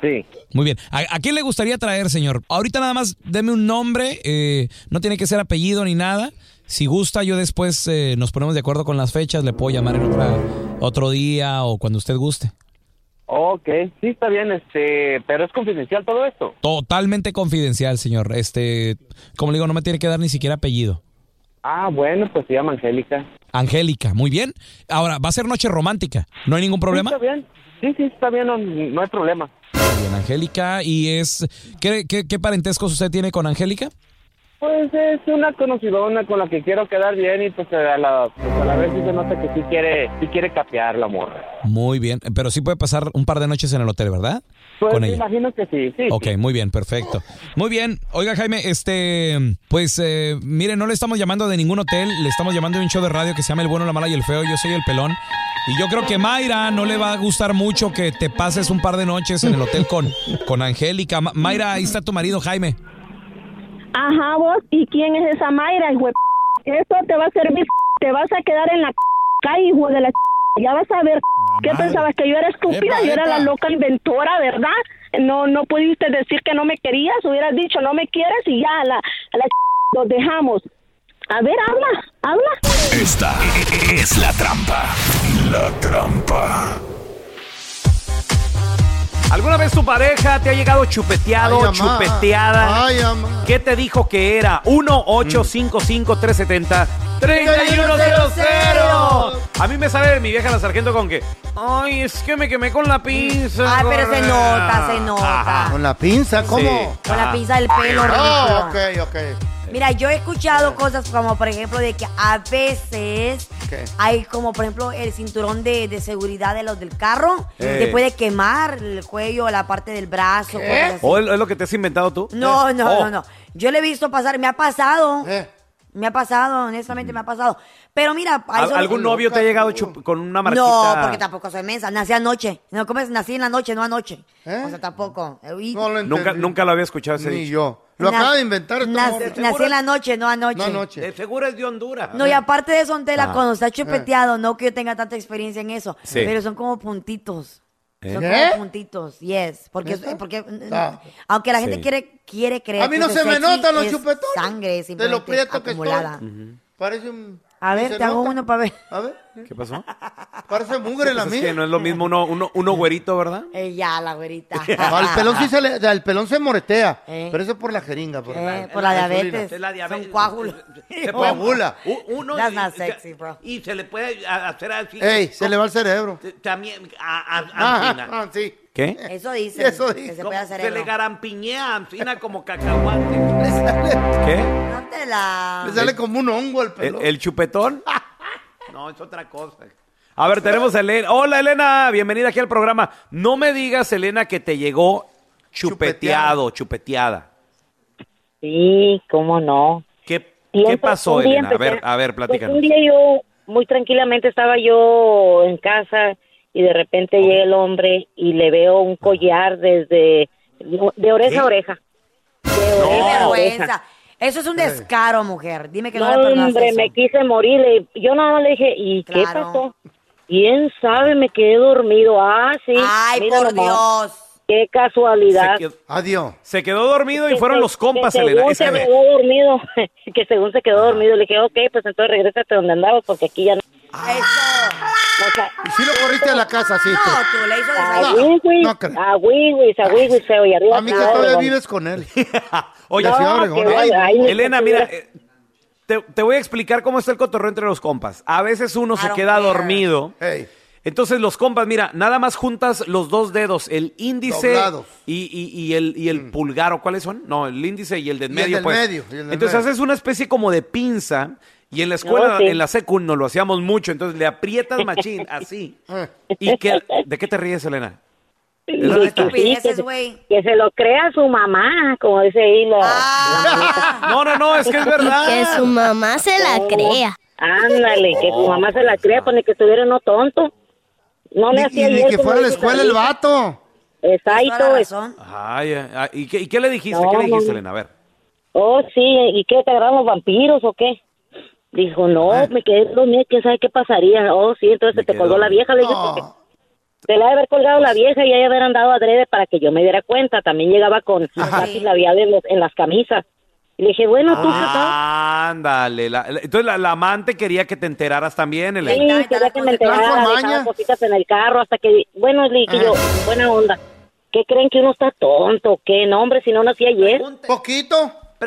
Sí. Muy bien. ¿A, a quién le gustaría traer, señor? Ahorita nada más deme un nombre, eh, no tiene que ser apellido ni nada. Si gusta, yo después eh, nos ponemos de acuerdo con las fechas, le puedo llamar en otra, otro día o cuando usted guste. Ok, sí está bien, este, pero es confidencial todo esto. Totalmente confidencial, señor. Este, como le digo, no me tiene que dar ni siquiera apellido. Ah, bueno, pues se llama Angélica. Angélica, muy bien. Ahora, va a ser noche romántica. ¿No hay ningún problema? Sí, está bien. Sí, sí, está bien, no, no hay problema. Muy bien, Angélica. ¿Y es ¿qué, qué, qué parentescos usted tiene con Angélica? Pues es una conocidona con la que quiero quedar bien y pues a la, pues a la vez sí se nota que sí quiere, sí quiere capear la morra. Muy bien, pero sí puede pasar un par de noches en el hotel, ¿verdad? Pues me imagino que sí, sí. Ok, muy bien, perfecto. Muy bien. Oiga, Jaime, este, pues, eh, mire, no le estamos llamando de ningún hotel, le estamos llamando de un show de radio que se llama El Bueno, la Mala y el Feo. Yo soy el pelón. Y yo creo que Mayra no le va a gustar mucho que te pases un par de noches en el hotel con, con Angélica. Ma- Mayra, ahí está tu marido, Jaime. Ajá, vos, ¿y quién es esa Mayra, hijo de p-? Eso te va a servir, te vas a quedar en la calle, hijo de la Ya vas a ver, ¿qué pensabas? Que yo era estúpida, Epa, yo era epa. la loca inventora, ¿verdad? No no pudiste decir que no me querías, hubieras dicho no me quieres y ya, a la, a la los dejamos. A ver, habla, habla. Esta es la trampa. La trampa. ¿Alguna vez tu pareja te ha llegado chupeteado, Ay, chupeteada? Ay. ¿Qué te dijo que era? 1-855-370-3100. A mí me sale mi vieja la sargento con que, ay, es que me quemé con la pinza. Ay, pero se gorda". nota, se nota. Ajá. Con la pinza, ¿cómo? Sí. Con la pinza del pelo, Oh, ridículo. ok, ok. Mira, yo he escuchado cosas como, por ejemplo, de que a veces ¿Qué? hay como, por ejemplo, el cinturón de, de seguridad de los del carro. Te puede quemar el cuello, la parte del brazo. cosas así. ¿O es lo que te has inventado tú? No, Eh. no, Oh. no, no. Yo le he visto pasar, me ha pasado. Eh. Me ha pasado, honestamente me ha pasado. Pero mira, a ¿Al- eso- ¿Algún novio te ha llegado chup- con una marquita? No, porque tampoco soy mensa. Nací anoche. No, ¿cómo es? Nací en la noche, no anoche. O sea, tampoco. Y- No lo Nunca, entendí. nunca lo había escuchado ese Ni dicho. yo. Lo Na- acaba de inventar esta Nací, en la noche, no anoche. No anoche. De seguro es de Honduras. No, y aparte de eso, Tela, Ah. cuando está chupeteado, no que yo tenga tanta experiencia en eso, Sí. pero son como puntitos. ¿Eh? Son como puntitos, yes. Porque, ¿Neta? porque Ah. aunque la gente Sí. quiere, quiere creer A mí que no se me notan los es chupetones. Sangre, De lo simplemente prieto que acumulada. estoy. Parece un... A ¿no ver, te hago nota? uno para ver. A ver. ¿Qué pasó? Parece mugre la Pues es mía. que no es lo mismo uno, uno, uno güerito, ¿verdad? Eh, ya, la güerita. No, el pelón sí se le, el pelón se moretea, Eh. pero eso es por la jeringa, por, Eh, por la insulina. diabetes. Es la diabetes. Son coágulos. Se coagula. Uno That's y- not y- sexy, bro. Y se le puede hacer así. Ey, se le va el cerebro. También a, a- Ah, ah, sí. ¿Qué? Eso dice. Eso Que dice. se puede hacer Se le eso. garampiñea Ancina como cacahuate. Le sale, ¿Qué? No te la... le sale como un hongo al ¿El, pelón. el chupetón? No, es otra cosa. A ver, tenemos a Elena. Hola, Elena. Bienvenida aquí al programa. No me digas, Elena, que te llegó chupeteado, chupeteada. Sí, cómo no. ¿Qué, pasó, Elena? A ver, a ver, Pues platícanos. un día yo, muy tranquilamente, estaba yo en casa y de repente llega el hombre y le veo un collar desde de oreja ¿Qué? a oreja. De Qué oreja a oreja. vergüenza. Eso es un descaro, mujer. Dime que no, No, le perdonaste hombre, eso. me quise morir. le- Yo nada más le dije, ¿y qué Claro. pasó? ¿Quién sabe? Me quedé dormido. Ah, sí. Ay, mira por nomás. Dios. Qué casualidad. Se quedó, Adiós. se quedó dormido y Que fueron se- los compas, que Elena. según se que- quedó dormido, que según se quedó dormido, le dije, ok, pues entonces regrésate donde andabas porque aquí ya no. Eso. O sea, Y si lo corriste a la casa, sí. No, tú. tú le hizo a desayuno. Wiwis, no creo. a Wiwis, a Wiwis, feo, y arriba. A mí que Ciudad todavía vives con él. Oye, De Ciudad No, Ay, ay, Elena, mira, eh, te, te voy a explicar cómo está el cotorreo entre los compas. A veces uno I se queda care. dormido. Hey. Entonces los compas, mira, nada más juntas los dos dedos, el índice y, y- y el, y el pulgar, ¿o cuáles son? No, el índice y el del Y el medio, del pues. medio, y el del entonces medio. haces una especie como de pinza y en la escuela, No, sí. en la secu, nos lo hacíamos mucho, entonces le aprietas machín, así. Eh. ¿Y qué, de qué te ríes, Elena? Es Sí, que sí, que, Estupideces, se- güey. que se lo crea su mamá, como dice ahí la, Ah. No, no, no, es que es verdad. Que su mamá se la crea. Ándale, que su mamá se la crea, ni que estuviera no tonto. No le Ni, hacía y ni ayer que fuera a la escuela el vato. Exacto. Toda la es- razón. Ay, ay, ¿y, qué, y qué le dijiste? No, ¿Qué le dijiste, no. Elena? A ver. Oh, sí, ¿y qué, te agarraron los vampiros o qué? Dijo, no, Ah. me quedé dormida, quién sabe qué pasaría. Oh, sí, entonces Me se te colgó la vieja, le dije, se le ha de haber colgado la vieja y ella haber andado adrede para que yo me diera cuenta. También llegaba con lápiz labial en, los- en las camisas. Y le dije, bueno, tú, Ah, Ándale. la- la- entonces la, la amante quería que te enteraras también, Sí, Elena. quería que me enterara, dejaba cositas en el carro hasta que, bueno, le dije yo, buena onda. ¿Qué creen que uno está tonto? ¿Qué? No, hombre, si no nací ayer. Poquito.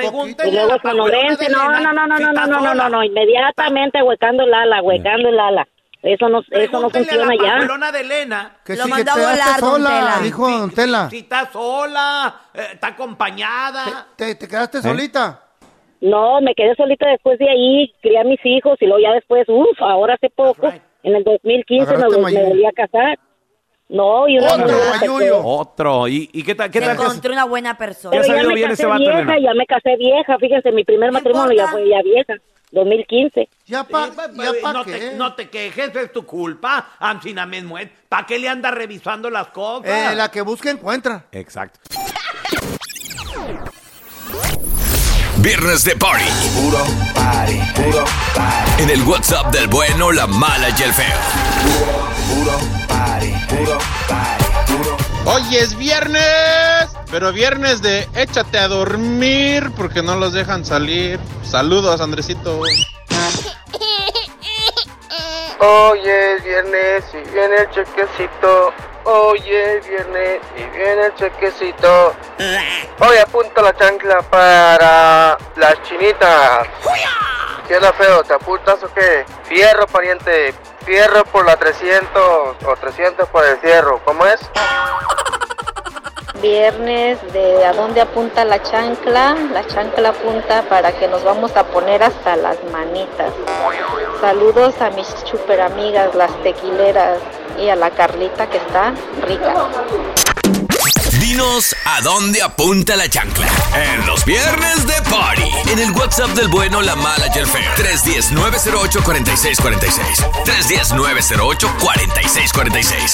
Y luego sonorense, no, no, no, no, no, no, no, no, no, no, inmediatamente huecando el ala, huecando el ala. Eso no, eso no funciona ya. pajuelona de Elena. Que Lo sí, que mandó a te quedaste volar, don sola, Tela. dijo Don Tela. Si está sola, eh, está acompañada. ¿Te, te quedaste solita? No, me quedé solita después de ahí, crié a mis hijos y luego ya después, uff, ahora hace poco, en el 2015 me, Agarraste me mayuyo. volví a casar. No, y una Otro mayuyo. Otro. ¿Y, y qué tal? ¿Qué tal? que- encontró una buena persona. ¿Qué ha Pero ya sabido me bien casé ese vato, vieja, ya me casé vieja, fíjense, mi primer matrimonio ya fue ya vieja, 2015. ¿Ya pa, Eh, ya pa no, qué? te, no te quejes, es tu culpa. Ancina mismo es. ¿Para qué le anda revisando las cosas? Eh, la que busca encuentra. Exacto. Viernes de Party. Puro party. Puro party. En el WhatsApp del bueno, la mala y el feo. Puro party. Puro party. Puro Hoy es viernes, pero viernes de échate a dormir porque no los dejan salir. Saludos, Andresito. Hoy es viernes y viene el chequecito. Oye, viene y viene el chequecito. Hoy apunta la chancla para las chinitas. ¿Qué onda, feo? ¿Te apuntas o qué? Fierro, pariente. Fierro por la 300 o 300 por el fierro. ¿Cómo es? Viernes de a dónde apunta la chancla. La chancla apunta para que nos vamos a poner hasta las manitas. Saludos a mis super amigas, las tequileras, y a la Carlita que está rica. Dinos a dónde apunta la chancla. En los viernes de Party. En el WhatsApp del bueno, la mala y el feo. 310-908-4646. 310-908-4646.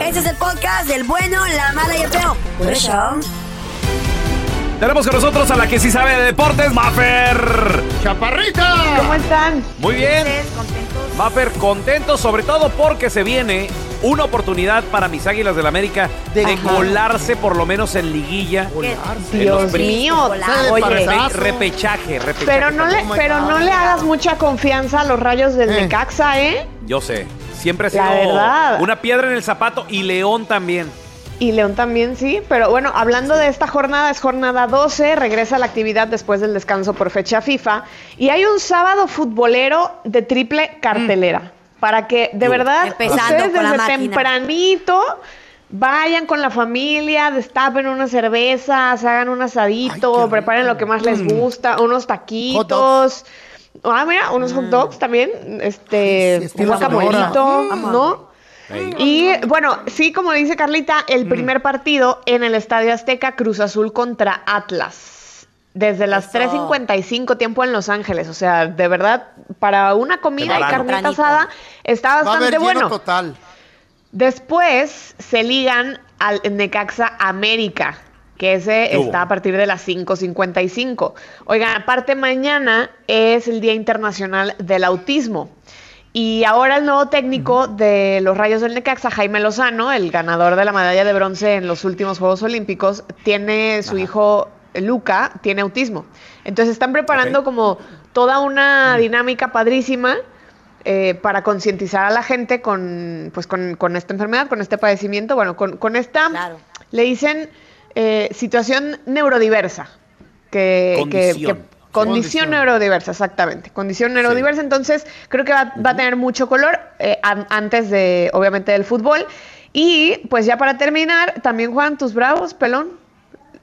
Este es el podcast del bueno, la mala y el feo. Por eso. Tenemos con nosotros a la que sí sabe de deportes, Maffer. ¡Chaparrita! ¿Cómo están? Muy bien. Maffer, contento sobre todo porque se viene una oportunidad para mis Águilas del América de Ajá. colarse por lo menos en liguilla. En Dios mío, oye. Repe- repechaje, repechaje. Pero no le, pero no le hagas mucha confianza a los rayos del Necaxa, ¿eh? Yo sé. Siempre ha sido una piedra en el zapato y León también. Y León también sí, pero bueno, hablando de esta jornada, es jornada 12, regresa la actividad después del descanso por fecha FIFA y hay un sábado futbolero de triple cartelera para que de verdad Empezando ustedes desde tempranito vayan con la familia, destapen unas cervezas, hagan un asadito, preparen lo que más les gusta, unos taquitos. Ah, mira, unos hot dogs también, este, un estilo guacamolito, Sonora. Y bueno, sí, como dice Carlita, el primer partido en el Estadio Azteca, Cruz Azul contra Atlas. Desde las 3.55 tiempo en Los Ángeles. O sea, de verdad, para una comida y carnita asada está Va a bastante bueno. total. Después se ligan al Necaxa América, que ese está a partir de las 5.55. Oigan, aparte mañana es el Día Internacional del Autismo. Y ahora el nuevo técnico de los Rayos del Necaxa, Jaime Lozano, el ganador de la medalla de bronce en los últimos Juegos Olímpicos, tiene su hijo Luca, tiene autismo. Entonces están preparando como toda una dinámica padrísima eh, para concientizar a la gente con, pues con, con esta enfermedad, con este padecimiento, bueno, con, con esta, le dicen eh, situación neurodiversa, que, que- que- condición neurodiversa, exactamente, condición neurodiversa, entonces creo que va, va a tener mucho color eh, an- antes de, obviamente, del fútbol. Y pues ya para terminar, también juegan tus bravos, pelón.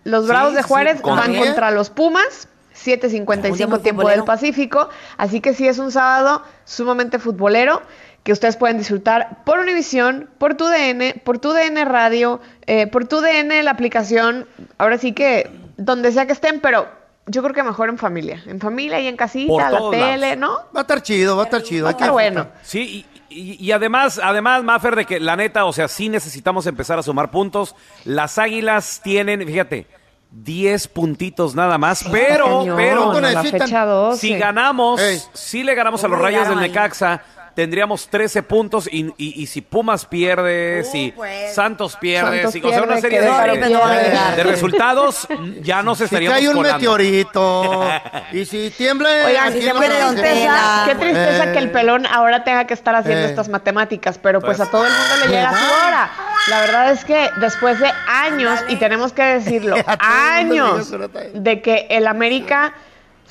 Los Sí, Bravos de Juárez ¿contra van contra los Pumas, Un día 7.55 muy tiempo del Pacífico. Así que sí es un sábado sumamente futbolero que ustedes pueden disfrutar por Univisión, por tu DN, por tu DN Radio, eh, por tu DN la aplicación. Ahora sí que donde sea que estén, pero yo creo que mejor en familia. En familia y en casita, la tele, lados. ¿no? Va a estar chido, va a estar chido. Va a hay que estar bueno. Sí, y, y- y además, además, Maffer, de que la neta, o sea, sí necesitamos empezar a sumar puntos. Las águilas tienen, fíjate, 10 puntitos nada más, pero, cañón, pero, a la fecha 12. si ganamos, Ey. si le ganamos a los ¿Cómo rayos del? Necaxa, tendríamos 13 puntos y, y- y si Pumas pierde, si Santos pierde, Santos si, o sea, una pierde, serie de, pierde. resultados, ya nos Si estaríamos cae un colando. meteorito y si tiembla Oigan, Ángeles. tristeza, qué tristeza Eh. que el pelón ahora tenga que estar haciendo Eh. estas matemáticas, pero pues, Pues. a todo el mundo le llega su hora. La verdad es que después de años, y tenemos que decirlo, años de que el América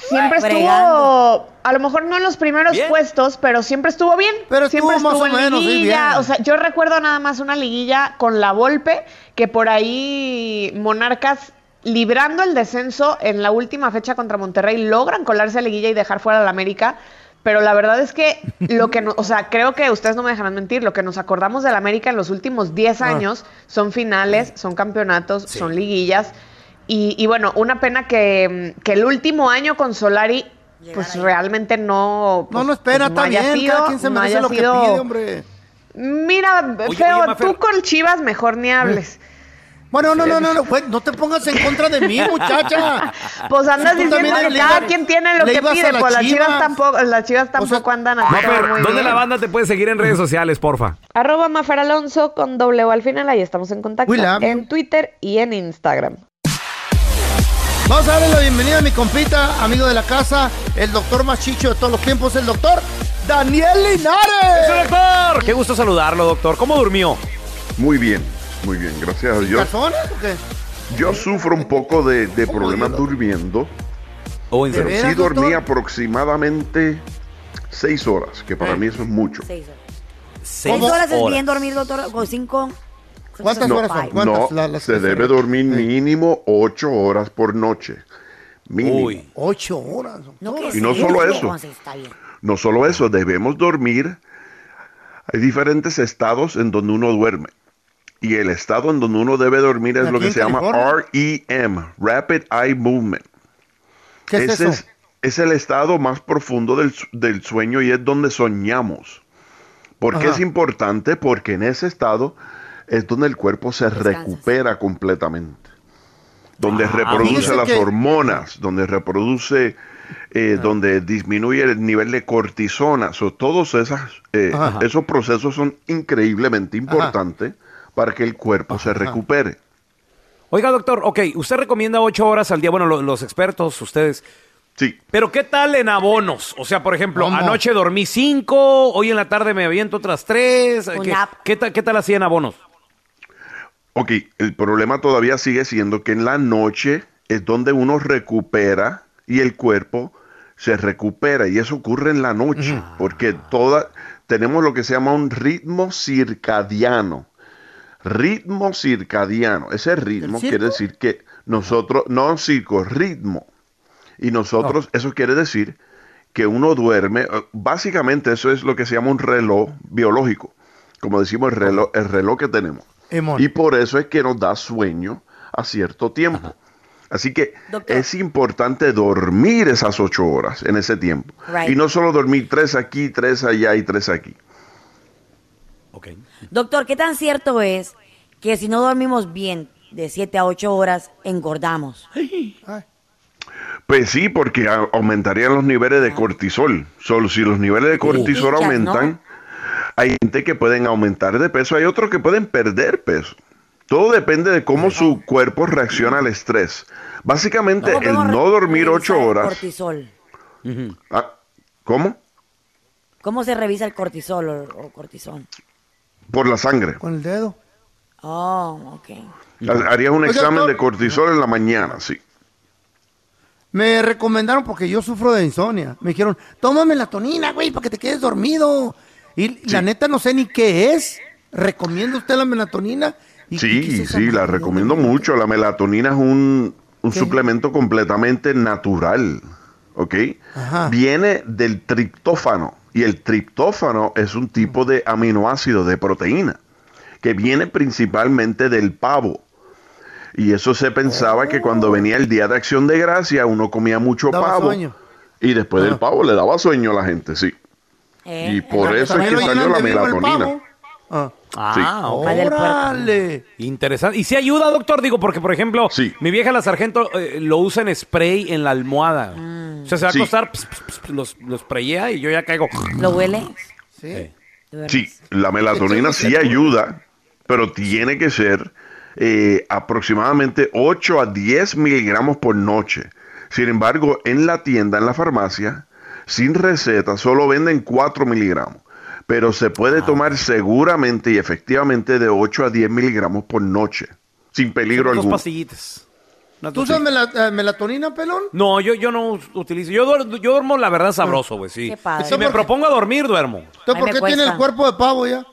siempre estuvo, a lo mejor no en los primeros puestos, pero siempre estuvo bien. Pero siempre estuvo más estuvo o en menos, sí, liguilla. bien. o sea, yo recuerdo nada más una liguilla con la Volpe, que por ahí Monarcas, librando el descenso en la última fecha contra Monterrey, logran colarse a liguilla y dejar fuera al América. Pero la verdad es que lo que no, o sea, creo que ustedes no me dejarán mentir, lo que nos acordamos del América en los últimos 10 Ah. años son finales, son campeonatos, son liguillas. Y, y bueno, una pena que, que el último año con Solari, pues realmente no. No, pues, no espera, pues, no está bien. sido- cada quien se no merece lo que sido- pide, hombre. Mira, Oye, feo, oye, tú con Chivas mejor ni hables. Bueno, no, no, no, no, pues, no te pongas en contra de mí, muchacha. Pues andas diciendo que cada ibas- quien tiene lo que pide, las pues las chivas Chivas. tampoco, las chivas tampoco andan a Mafer, muy ¿dónde bien. la banda te puede seguir en redes sociales, porfa? Arroba Mafer Alonso con doble O al final, ahí estamos en contacto. En Twitter y en Instagram. Vamos a darle la bienvenida a mi compita, amigo de la casa, el doctor más chicho de todos los tiempos, el doctor Daniel Linares. ¡Eso, doctor! Qué gusto saludarlo, doctor. ¿Cómo durmió? Muy bien, muy bien, gracias a Dios. ¿Calzones o qué? Yo sufro un poco de, de problemas durmiendo. Oh, ¿en pero serio? sí ¿De veras, dormí doctor? aproximadamente seis horas, que para mí eso es mucho. Seis horas. Seis ¿Seis horas es bien dormir, doctor? ¿O cinco? ¿Cuántas No, horas son? no, ¿Cuántas? La- las se debe dormir mínimo ocho horas por noche. Mínimo. Ocho horas. Y no solo eso. No solo eso, debemos dormir. Hay diferentes estados en donde uno duerme. Y el estado en donde uno debe dormir es ¿Aquí lo que se llama California? REM, Rapid Eye Movement. ¿Qué es Ese eso? Es, es el estado más profundo del, del sueño y es donde soñamos. ¿Por qué es importante? Porque en ese estado es donde el cuerpo se recupera completamente. Donde reproduce Fíjese las que- hormonas, donde reproduce, eh, donde disminuye el nivel de cortisona. So, todos esas, eh, esos procesos son increíblemente importantes para que el cuerpo se recupere. Oiga, doctor, ok, usted recomienda ocho horas al día. Bueno, lo- los expertos, ustedes. Sí. Pero ¿qué tal en abonos? O sea, por ejemplo, ¿Cómo? anoche dormí cinco, hoy en la tarde me aviento otras tres. ¿Qué, tal, ¿Qué tal así en abonos? Ok, el problema todavía sigue siendo que en la noche es donde uno recupera y el cuerpo se recupera y eso ocurre en la noche porque toda tenemos lo que se llama un ritmo circadiano. Ritmo circadiano, ese ritmo quiere decir que nosotros no circo, ritmo. Y nosotros eso quiere decir que uno duerme, eh, básicamente eso es lo que se llama un reloj biológico, como decimos el reloj, el reloj que tenemos. Emon. Y por eso es que nos da sueño a cierto tiempo. Así que es importante dormir esas ocho horas en ese tiempo. Right. Y no solo dormir tres aquí, tres allá y tres aquí. Doctor, ¿qué tan cierto es que si no dormimos bien de 7 a 8 horas, engordamos? Pues sí, porque aumentarían los niveles de cortisol. Solo si los niveles de cortisol aumentan, hay gente que pueden aumentar de peso, hay otros que pueden perder peso. Todo depende de cómo su cuerpo reacciona al estrés. Básicamente, ¿Cómo el no dormir ocho el horas. Cortisol. Ah, ¿Cómo? ¿Cómo se revisa el cortisol o, o cortisol? Por la sangre. Con el dedo. Oh, ok. Ha- Harías un Oye, examen doctor. de cortisol en la mañana, sí. Me recomendaron porque yo sufro de insomnia. Me dijeron, toma melatonina, güey, para que te quedes dormido. Y la neta no sé ni qué es. ¿Recomienda usted la melatonina? ¿Y qué es Sí, sí, la recomiendo mucho. La melatonina es un, un suplemento completamente natural, ¿ok? Ajá. Viene del triptófano y el triptófano es un tipo de aminoácido de proteína que viene principalmente del pavo. Y eso se pensaba que cuando venía el Día de Acción de Gracia uno comía mucho Daba pavo sueño. y después del Ajá. pavo le daba sueño a la gente, sí. Y por eso es que salió la melatonina. Ah. Ah, ok. ¡Órale! Interesante. ¿Y si ayuda, doctor? Digo, porque, por ejemplo, mi vieja la sargento eh, lo usa en spray en la almohada. O sea, se va Sí. a acostar, los, los sprayea y yo ya caigo. ¿Lo huele? Sí. Sí, la melatonina sí ayuda, pero tiene que ser eh, aproximadamente 8 a 10 miligramos por noche. Sin embargo, en la tienda, en la farmacia, sin receta, solo venden 4 miligramos. Pero se puede tomar seguramente y efectivamente de 8 a 10 miligramos por noche, sin peligro Dos alguno. pastillitas. Una ¿Tú usas eh, melatonina, pelón? No, yo, yo no utilizo. Yo, duer- yo duermo, la verdad, sabroso, güey, sí. Qué padre. Si me propongo a dormir, duermo. ¿Entonces por qué tiene el cuerpo de pavo ya?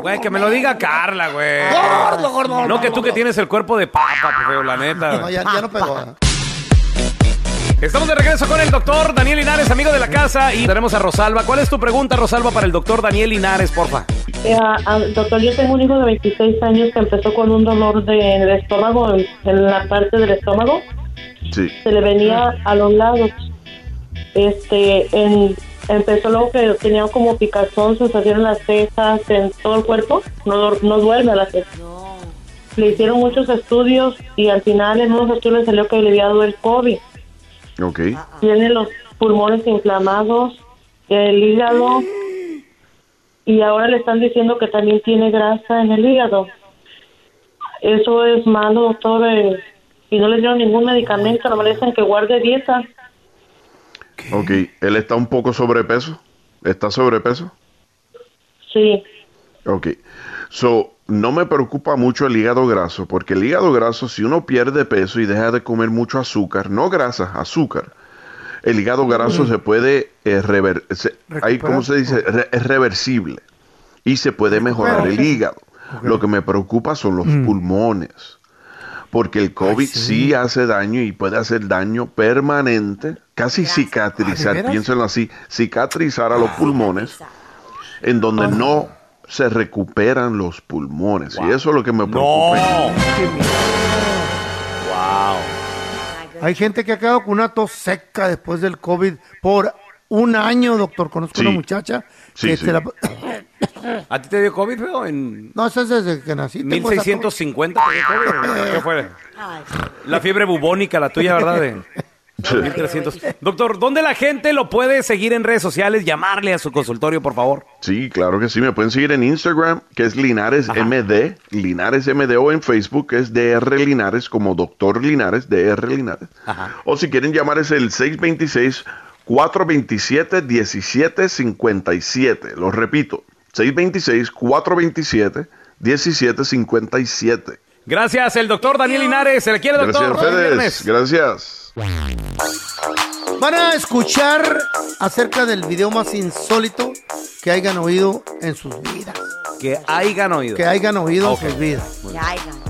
Güey, que me lo diga Carla, güey. Gordo, gordo, No que tú que tienes el cuerpo de papa, feo, la neta. No, ya, ya no pegó. ¿eh? Estamos de regreso con el doctor Daniel Linares, amigo de la casa, y tenemos a Rosalba. ¿Cuál es tu pregunta, Rosalba, para el doctor Daniel Linares, porfa? Eh, ah, doctor, yo tengo un hijo de 26 años que empezó con un dolor de, en el estómago, en, en la parte del estómago. Sí. Se le venía a los lados. Este, en, empezó luego que tenía como picazón, sensación en las cejas, en todo el cuerpo. No, no duerme a las cejas. Le hicieron muchos estudios y al final en unos estudios salió que le había dado el COVID. Ok. Tiene los pulmones inflamados, el hígado y ahora le están diciendo que también tiene grasa en el hígado. Eso es malo, doctor, eh, y no le dieron ningún medicamento, no le dicen que guarde dieta. Ok. ¿Él está un poco sobrepeso? ¿Está sobrepeso? Sí, Ok. So, no me preocupa mucho el hígado graso, porque el hígado graso, si uno pierde peso y deja de comer mucho azúcar, no grasa, azúcar, el hígado graso Mm. se puede eh, rever, se- ahí, ¿cómo se dice? Re- es reversible y se puede mejorar el hígado. Lo que me preocupa son los Mm. pulmones, porque el COVID sí. hace daño y puede hacer daño permanente, casi cicatrizar, piénsenlo así, cicatrizar a los pulmones en donde no se recuperan los pulmones. Y eso es lo que me preocupa. Wow. Hay gente que ha quedado con una tos seca después del COVID por un año, doctor. Conozco Sí. una muchacha Sí, que sí. se la... ¿A ti te dio COVID, feo? En No, eso es desde que nací. tengo esa tos. 1650 te dio COVID. ¿Qué fue? La fiebre bubónica, la tuya, ¿verdad? De 1300. Doctor, ¿dónde la gente lo puede seguir en redes sociales? Llamarle a su consultorio, por favor. Sí, claro que sí. Me pueden seguir en Instagram, que es Linares MD, Linares MD, o en Facebook, que es DR Linares, como Doctor Linares, DR Linares. O si quieren llamar es el 626-427-1757. Lo repito, 626-427-1757. Gracias, el doctor Daniel Linares. Se le quiere, Gracias a doctor. Ustedes. Gracias. Van a escuchar acerca del video más insólito que hayan oído en sus vidas. Que hayan oído. Que hayan oído en sus vidas.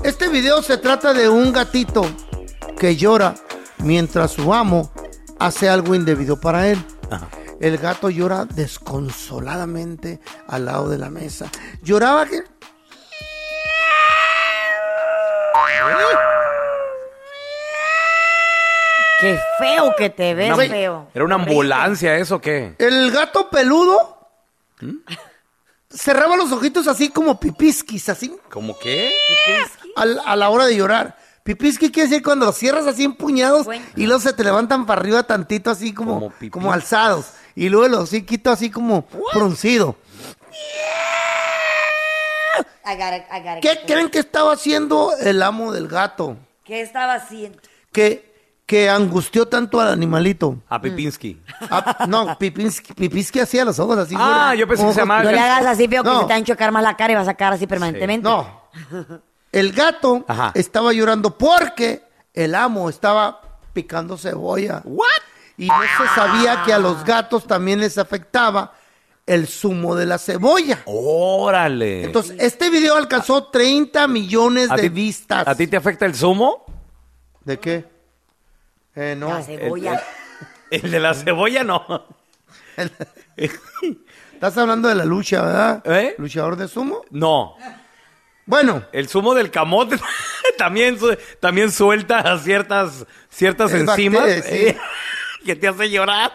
Este video se trata de un gatito que llora mientras su amo hace algo indebido para él. El gato llora desconsoladamente al lado de la mesa. Lloraba que... Qué feo que te ves, Una- feo. ¿Era una ambulancia eso o qué? El gato peludo cerraba los ojitos así como pipisquis, así ¿Cómo qué? a la hora de llorar. Pipisqui quiere decir cuando los cierras así empuñados y luego se te levantan para arriba tantito así como, como, alzados. Y luego el hociquito así como fruncido. I I. ¿Qué creen que estaba haciendo el amo del gato? ¿Qué estaba haciendo? Que, que angustió tanto al animalito. A Pipinsky. Ah, no, Pipinsky, Pipisqui hacía los ojos así. Ah, yo pensé que se llamaba- No le hagas así, feo, que se te va a enchocar más la cara y vas a sacar así permanentemente. No. El gato Ajá. estaba llorando porque el amo estaba picando cebolla. Y no se sabía que a los gatos también les afectaba el zumo de la cebolla. Órale. Entonces, este video alcanzó 30 millones ¿A de ti- vistas. ¿A ti te afecta el zumo? ¿De qué? Eh, no. La cebolla. El, el de la cebolla no. Estás hablando de la lucha, ¿verdad? ¿Eh? ¿Luchador de sumo? No. Bueno. El zumo del camote también, también suelta ciertas, ciertas Es enzimas bacteria, sí. eh, que te hace llorar.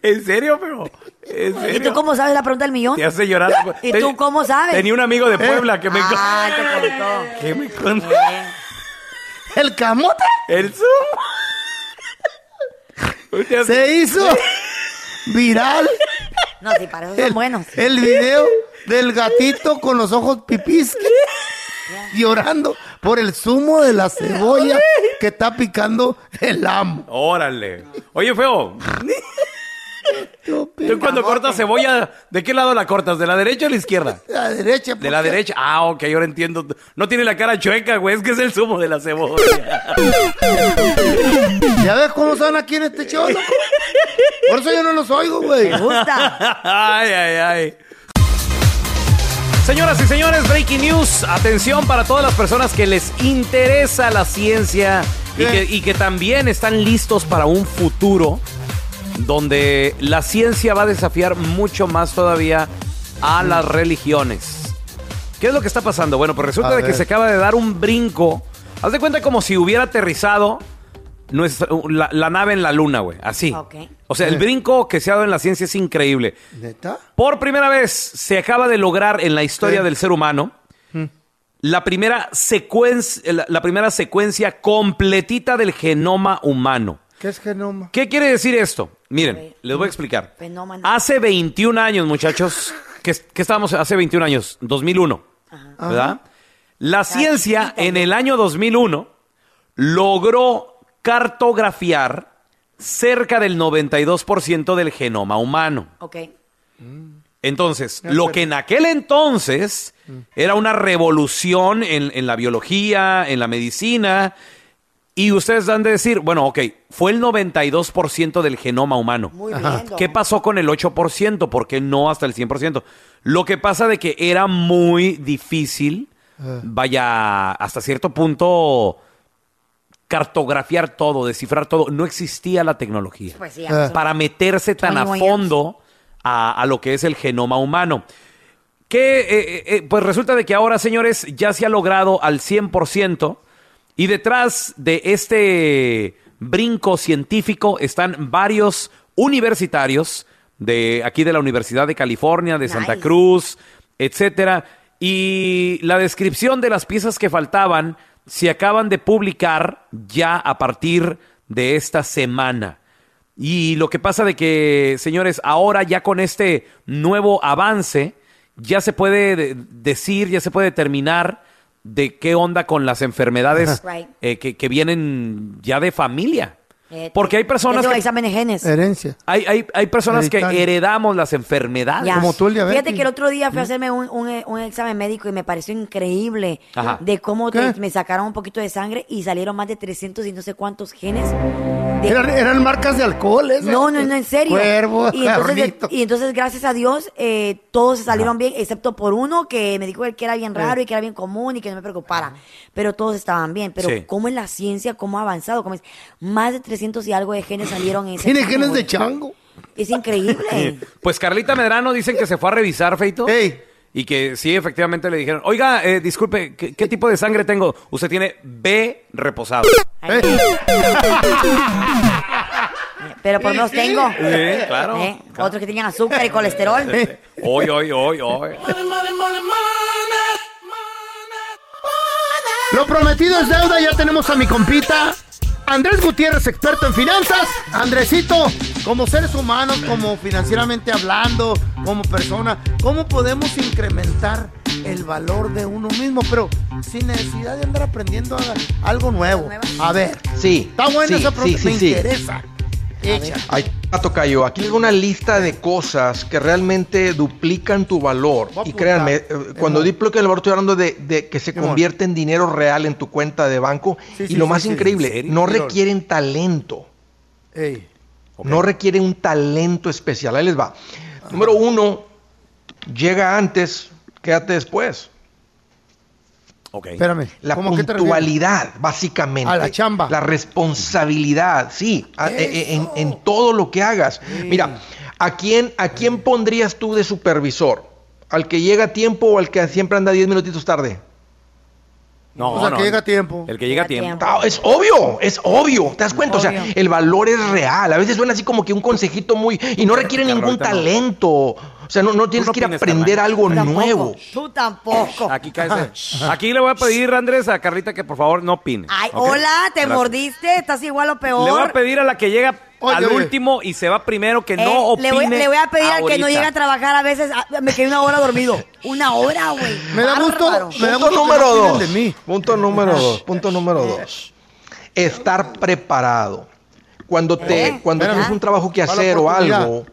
¿En serio, pero? ¿En ¿Y serio? tú cómo sabes la pregunta del millón? Te hace llorar. ¿Y tú cómo sabes? Tenía un amigo de Puebla que me Ah, te contó. que me contó. ¿El camote? El zumo. Se hizo viral No, sí, para eso son el, buenos. el video del gatito con los ojos pipisqui llorando por el zumo de la cebolla que está picando el amo. Órale. Oye, feo. Tú cuando cortas cebolla, ¿de qué lado la cortas? ¿De la derecha o la izquierda? De la derecha. De la derecha. Ah, ok, ahora entiendo. No tiene la cara chueca, güey. Es que es el zumo de la cebolla. ¿Ya ves cómo son aquí en este show? loco? Por eso yo no los oigo, güey. ay, ay, ay. Señoras y señores, breaking news. Atención para todas las personas que les interesa la ciencia y que, y que también están listos para un futuro donde la ciencia va a desafiar mucho más todavía a las religiones. ¿Qué es lo que está pasando? Bueno, pues resulta de que se acaba de dar un brinco. Haz de cuenta como si hubiera aterrizado nuestra- la, la nave en la luna, güey. Así. O sea, el brinco que se ha dado en la ciencia es increíble. ¿Neta? Por primera vez se acaba de lograr en la historia Sí. del ser humano Mm. la primera secuencia, la, la primera secuencia completita del genoma humano. ¿Qué es genoma? ¿Qué quiere decir esto? Miren, les voy a explicar. Fenómeno. Hace 21 años, muchachos, que, que estábamos hace 21 años, 2001, ¿verdad? La ciencia en el año 2001 logró cartografiar cerca del 92% del genoma humano. Ok. Entonces, lo que en aquel entonces era una revolución en, en la biología, en la medicina, y ustedes han de decir, bueno, ok, fue el 92% del genoma humano. Muy bien. ¿Qué pasó con el 8%? ¿Por qué no hasta el 100%? Lo que pasa de que era muy difícil, Ah. vaya, hasta cierto punto, cartografiar todo, descifrar todo. No existía la tecnología Pues sí, para meterse tan a 21 years. fondo a, a lo que es el genoma humano. Que, eh, eh, eh, pues resulta de que ahora, señores, ya se ha logrado al 100% y detrás de este brinco científico están varios universitarios de aquí de la Universidad de California, de Santa Nice. Cruz, etcétera. Y la descripción de las piezas que faltaban se acaban de publicar ya a partir de esta semana. Y lo que pasa de que, señores, ahora ya con este nuevo avance, ya se puede de- decir, ya se puede determinar de qué onda con las enfermedades Right. eh, que, que vienen ya de familia. Eh, Porque hay personas que- examen de genes. Herencia. Hay, hay, hay personas que heredamos las enfermedades. Ya. Como tú el diabetes. Fíjate que el otro día fui a hacerme un, un- un examen médico y me pareció increíble Ajá. de cómo me sacaron un poquito de sangre y salieron más de 300 y no sé cuántos genes. de- Eran, eran marcas de alcohol, esas. no, no, no, en serio. Cuervo, y, entonces, y entonces, gracias a Dios, eh, todos se salieron bien, excepto por uno que me dijo que era bien raro y que era bien común y que no me preocupara. Pero todos estaban bien. Pero Sí. cómo es la ciencia, cómo ha avanzado, cómo es, más de 300 y algo de genes salieron en ese Tiene genes güey. de chango. Es increíble. Pues Carlita Medrano dicen que se fue a revisar, Feito. Ey. Y que sí, efectivamente le dijeron, oiga, eh, disculpe, ¿qué, qué tipo de sangre tengo? Usted tiene B reposado. Ay, Pero por lo menos tengo. Sí, claro. ¿Eh? Otros que tenían azúcar y colesterol. Hoy, hoy, hoy, hoy. Lo prometido es deuda, ya tenemos a mi compita. Andrés Gutiérrez, experto en finanzas. Andresito, como seres humanos, como financieramente hablando, como persona, ¿cómo podemos incrementar el valor de uno mismo? Pero sin necesidad de andar aprendiendo algo nuevo. A ver, Sí. está buena sí, esa sí, me sí. interesa. Echa. Ay, Tocayo, aquí hay una lista de cosas que realmente duplican tu valor. Y créanme, eh, cuando Simón. duplican el valor estoy hablando de, de que se convierte en dinero real en tu cuenta de banco. Sí, y sí, lo sí, más sí, increíble, no requieren talento. Ey. No requiere un talento especial. Ahí les va. Número uno, llega antes, quédate después. Ok. Espérame. La puntualidad, básicamente. A la chamba. La responsabilidad, sí, a- e- en, en todo lo que hagas. Mira, ¿a quién, ¿a quién pondrías tú de supervisor? ¿Al que llega a tiempo o al que siempre anda 10 minutitos tarde? No, O sea, no. que llega a tiempo. El que llega a tiempo. Ah, es obvio, es obvio, ¿te das cuenta? O sea, el valor es real. A veces suena así como que un consejito muy... Y no requiere ningún talento. O sea, no, no tienes no que ir a aprender algo tampoco. nuevo. Tú tampoco. Aquí cáese. Aquí le voy a pedir, Andrés, a Carlita que por favor no opine. Ay, hola, te Gracias. mordiste, estás igual o peor. Le voy a pedir a la que llega Oye, al último y se va primero que Eh, no opine le, voy, le voy a pedir al que no llega a trabajar a veces. ah, me quedé una hora dormido. Una hora, güey. Me da gusto, me da Punto gusto número dos. de mí. Punto número dos. Punto número dos. Estar preparado. Cuando te, Eh, cuando tienes un trabajo que hacer o algo,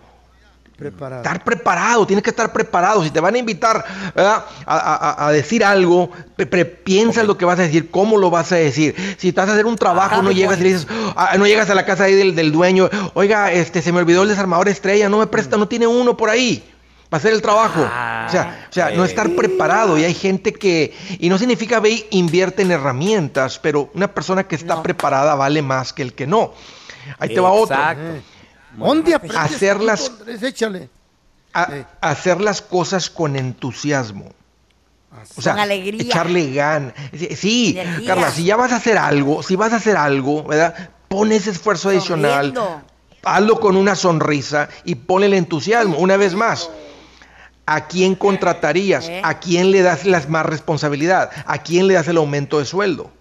Preparado. Estar preparado, tienes que estar preparado. Si te van a invitar. A, a- a decir algo, pre- pre- piensa lo que vas a decir, cómo lo vas a decir. Si estás a hacer un trabajo, no llegas y le dices, ah, no llegas a la casa ahí del, del dueño, oiga, este, se me olvidó el desarmador estrella, no me presta, no tiene uno por ahí. Para hacer el trabajo. o sea, o sea no estar preparado. Y hay gente que. Y no significa ve y invierte en herramientas, pero una persona que está preparada vale más que el que no. Ahí te va otro. Eh. ¿Dónde aprendes Hacerlas- tú, Andrés? Échale. a- hacer las cosas con entusiasmo. O sea, Con alegría. echarle gan. Sí, Energía. Carla, si ya vas a hacer algo, si vas a hacer algo, ¿verdad? Pon ese esfuerzo adicional, hazlo con una sonrisa y pon el entusiasmo. Una vez más, ¿a quién contratarías? ¿Eh? ¿A quién le das las más responsabilidad? ¿A quién le das el aumento de sueldo?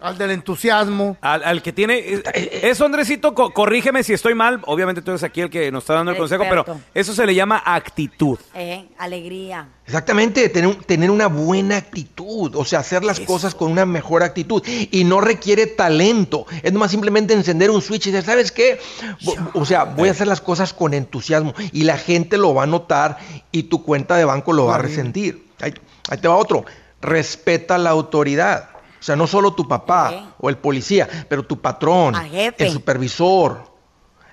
Al del entusiasmo. Al, al que tiene. eh, Eso, Andresito, co- corrígeme si estoy mal. Obviamente tú eres aquí el que nos está dando el El consejo, experto. pero eso se le llama actitud. Eh, alegría. Exactamente, tener, un- tener una buena actitud, o sea, hacer las cosas con una mejor actitud. Y no requiere talento, es nomás simplemente encender un switch y decir, ¿sabes qué? Vo- O sea, voy a hacer las cosas con entusiasmo y la gente lo va a notar y tu cuenta de banco lo va a resentir. Ahí, ahí te va otro, respeta la autoridad. O sea, no solo tu papá o el policía, pero tu patrón, el supervisor,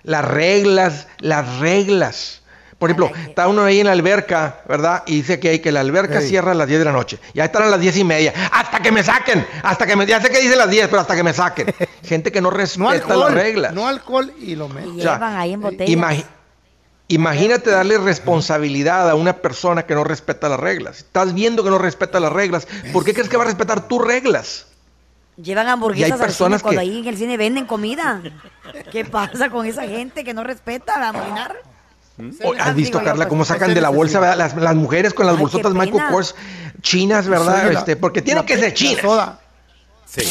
las reglas, las reglas. Por ejemplo, está uno ahí en la alberca, ¿verdad? Y dice que, que la alberca Ey. cierra a las 10 de la noche. Ya están a las 10 y media. Hasta que me saquen. Hasta que me. Ya sé que dice las 10, pero hasta que me saquen. Gente que no respeta No alcohol. las reglas. No alcohol y lo menos. O sea, Llevan ahí en botellas. Imagínate darle responsabilidad a una persona que no respeta las reglas. Estás viendo que no respeta las reglas. ¿Por qué crees que va a respetar tus reglas? Llevan hamburguesas Y hay al cine personas cuando que- ahí en el cine venden comida. ¿Qué pasa con esa gente que no respeta a molinar? O- ¿Has visto, Carla, pues, cómo sacan de la bolsa ¿verdad? las, las mujeres con las Ay, bolsotas Michael. Kors chinas, ¿verdad? La- este, porque tienen que ser chinas. soda. Sí,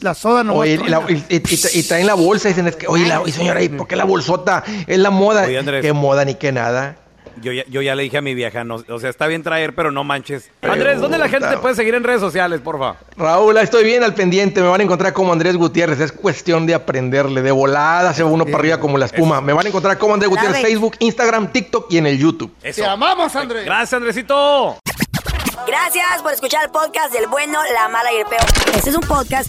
La soda no Oye, y, la- y- y- y- y traen la bolsa y dicen, es que, oye, la, oye, señora, ¿y por qué la bolsota? Es la moda. Oye, Andrés. ¿Qué moda ni qué nada? Yo ya, yo ya le dije a mi vieja, no, o sea, está bien traer, pero no manches. Andrés, ¿dónde la gente te puede seguir en redes sociales, porfa? Raúl, estoy bien al pendiente. Me van a encontrar como Andrés Gutiérrez. Es cuestión de aprenderle. De volada se va uno para arriba como la espuma. Me van a encontrar como Andrés Gutiérrez, Sabe. Facebook, Instagram, TikTok y en el YouTube. Eso. Te amamos, Andrés. Gracias, Andresito. Gracias por escuchar el podcast del bueno, la mala y el peor. Este es un podcast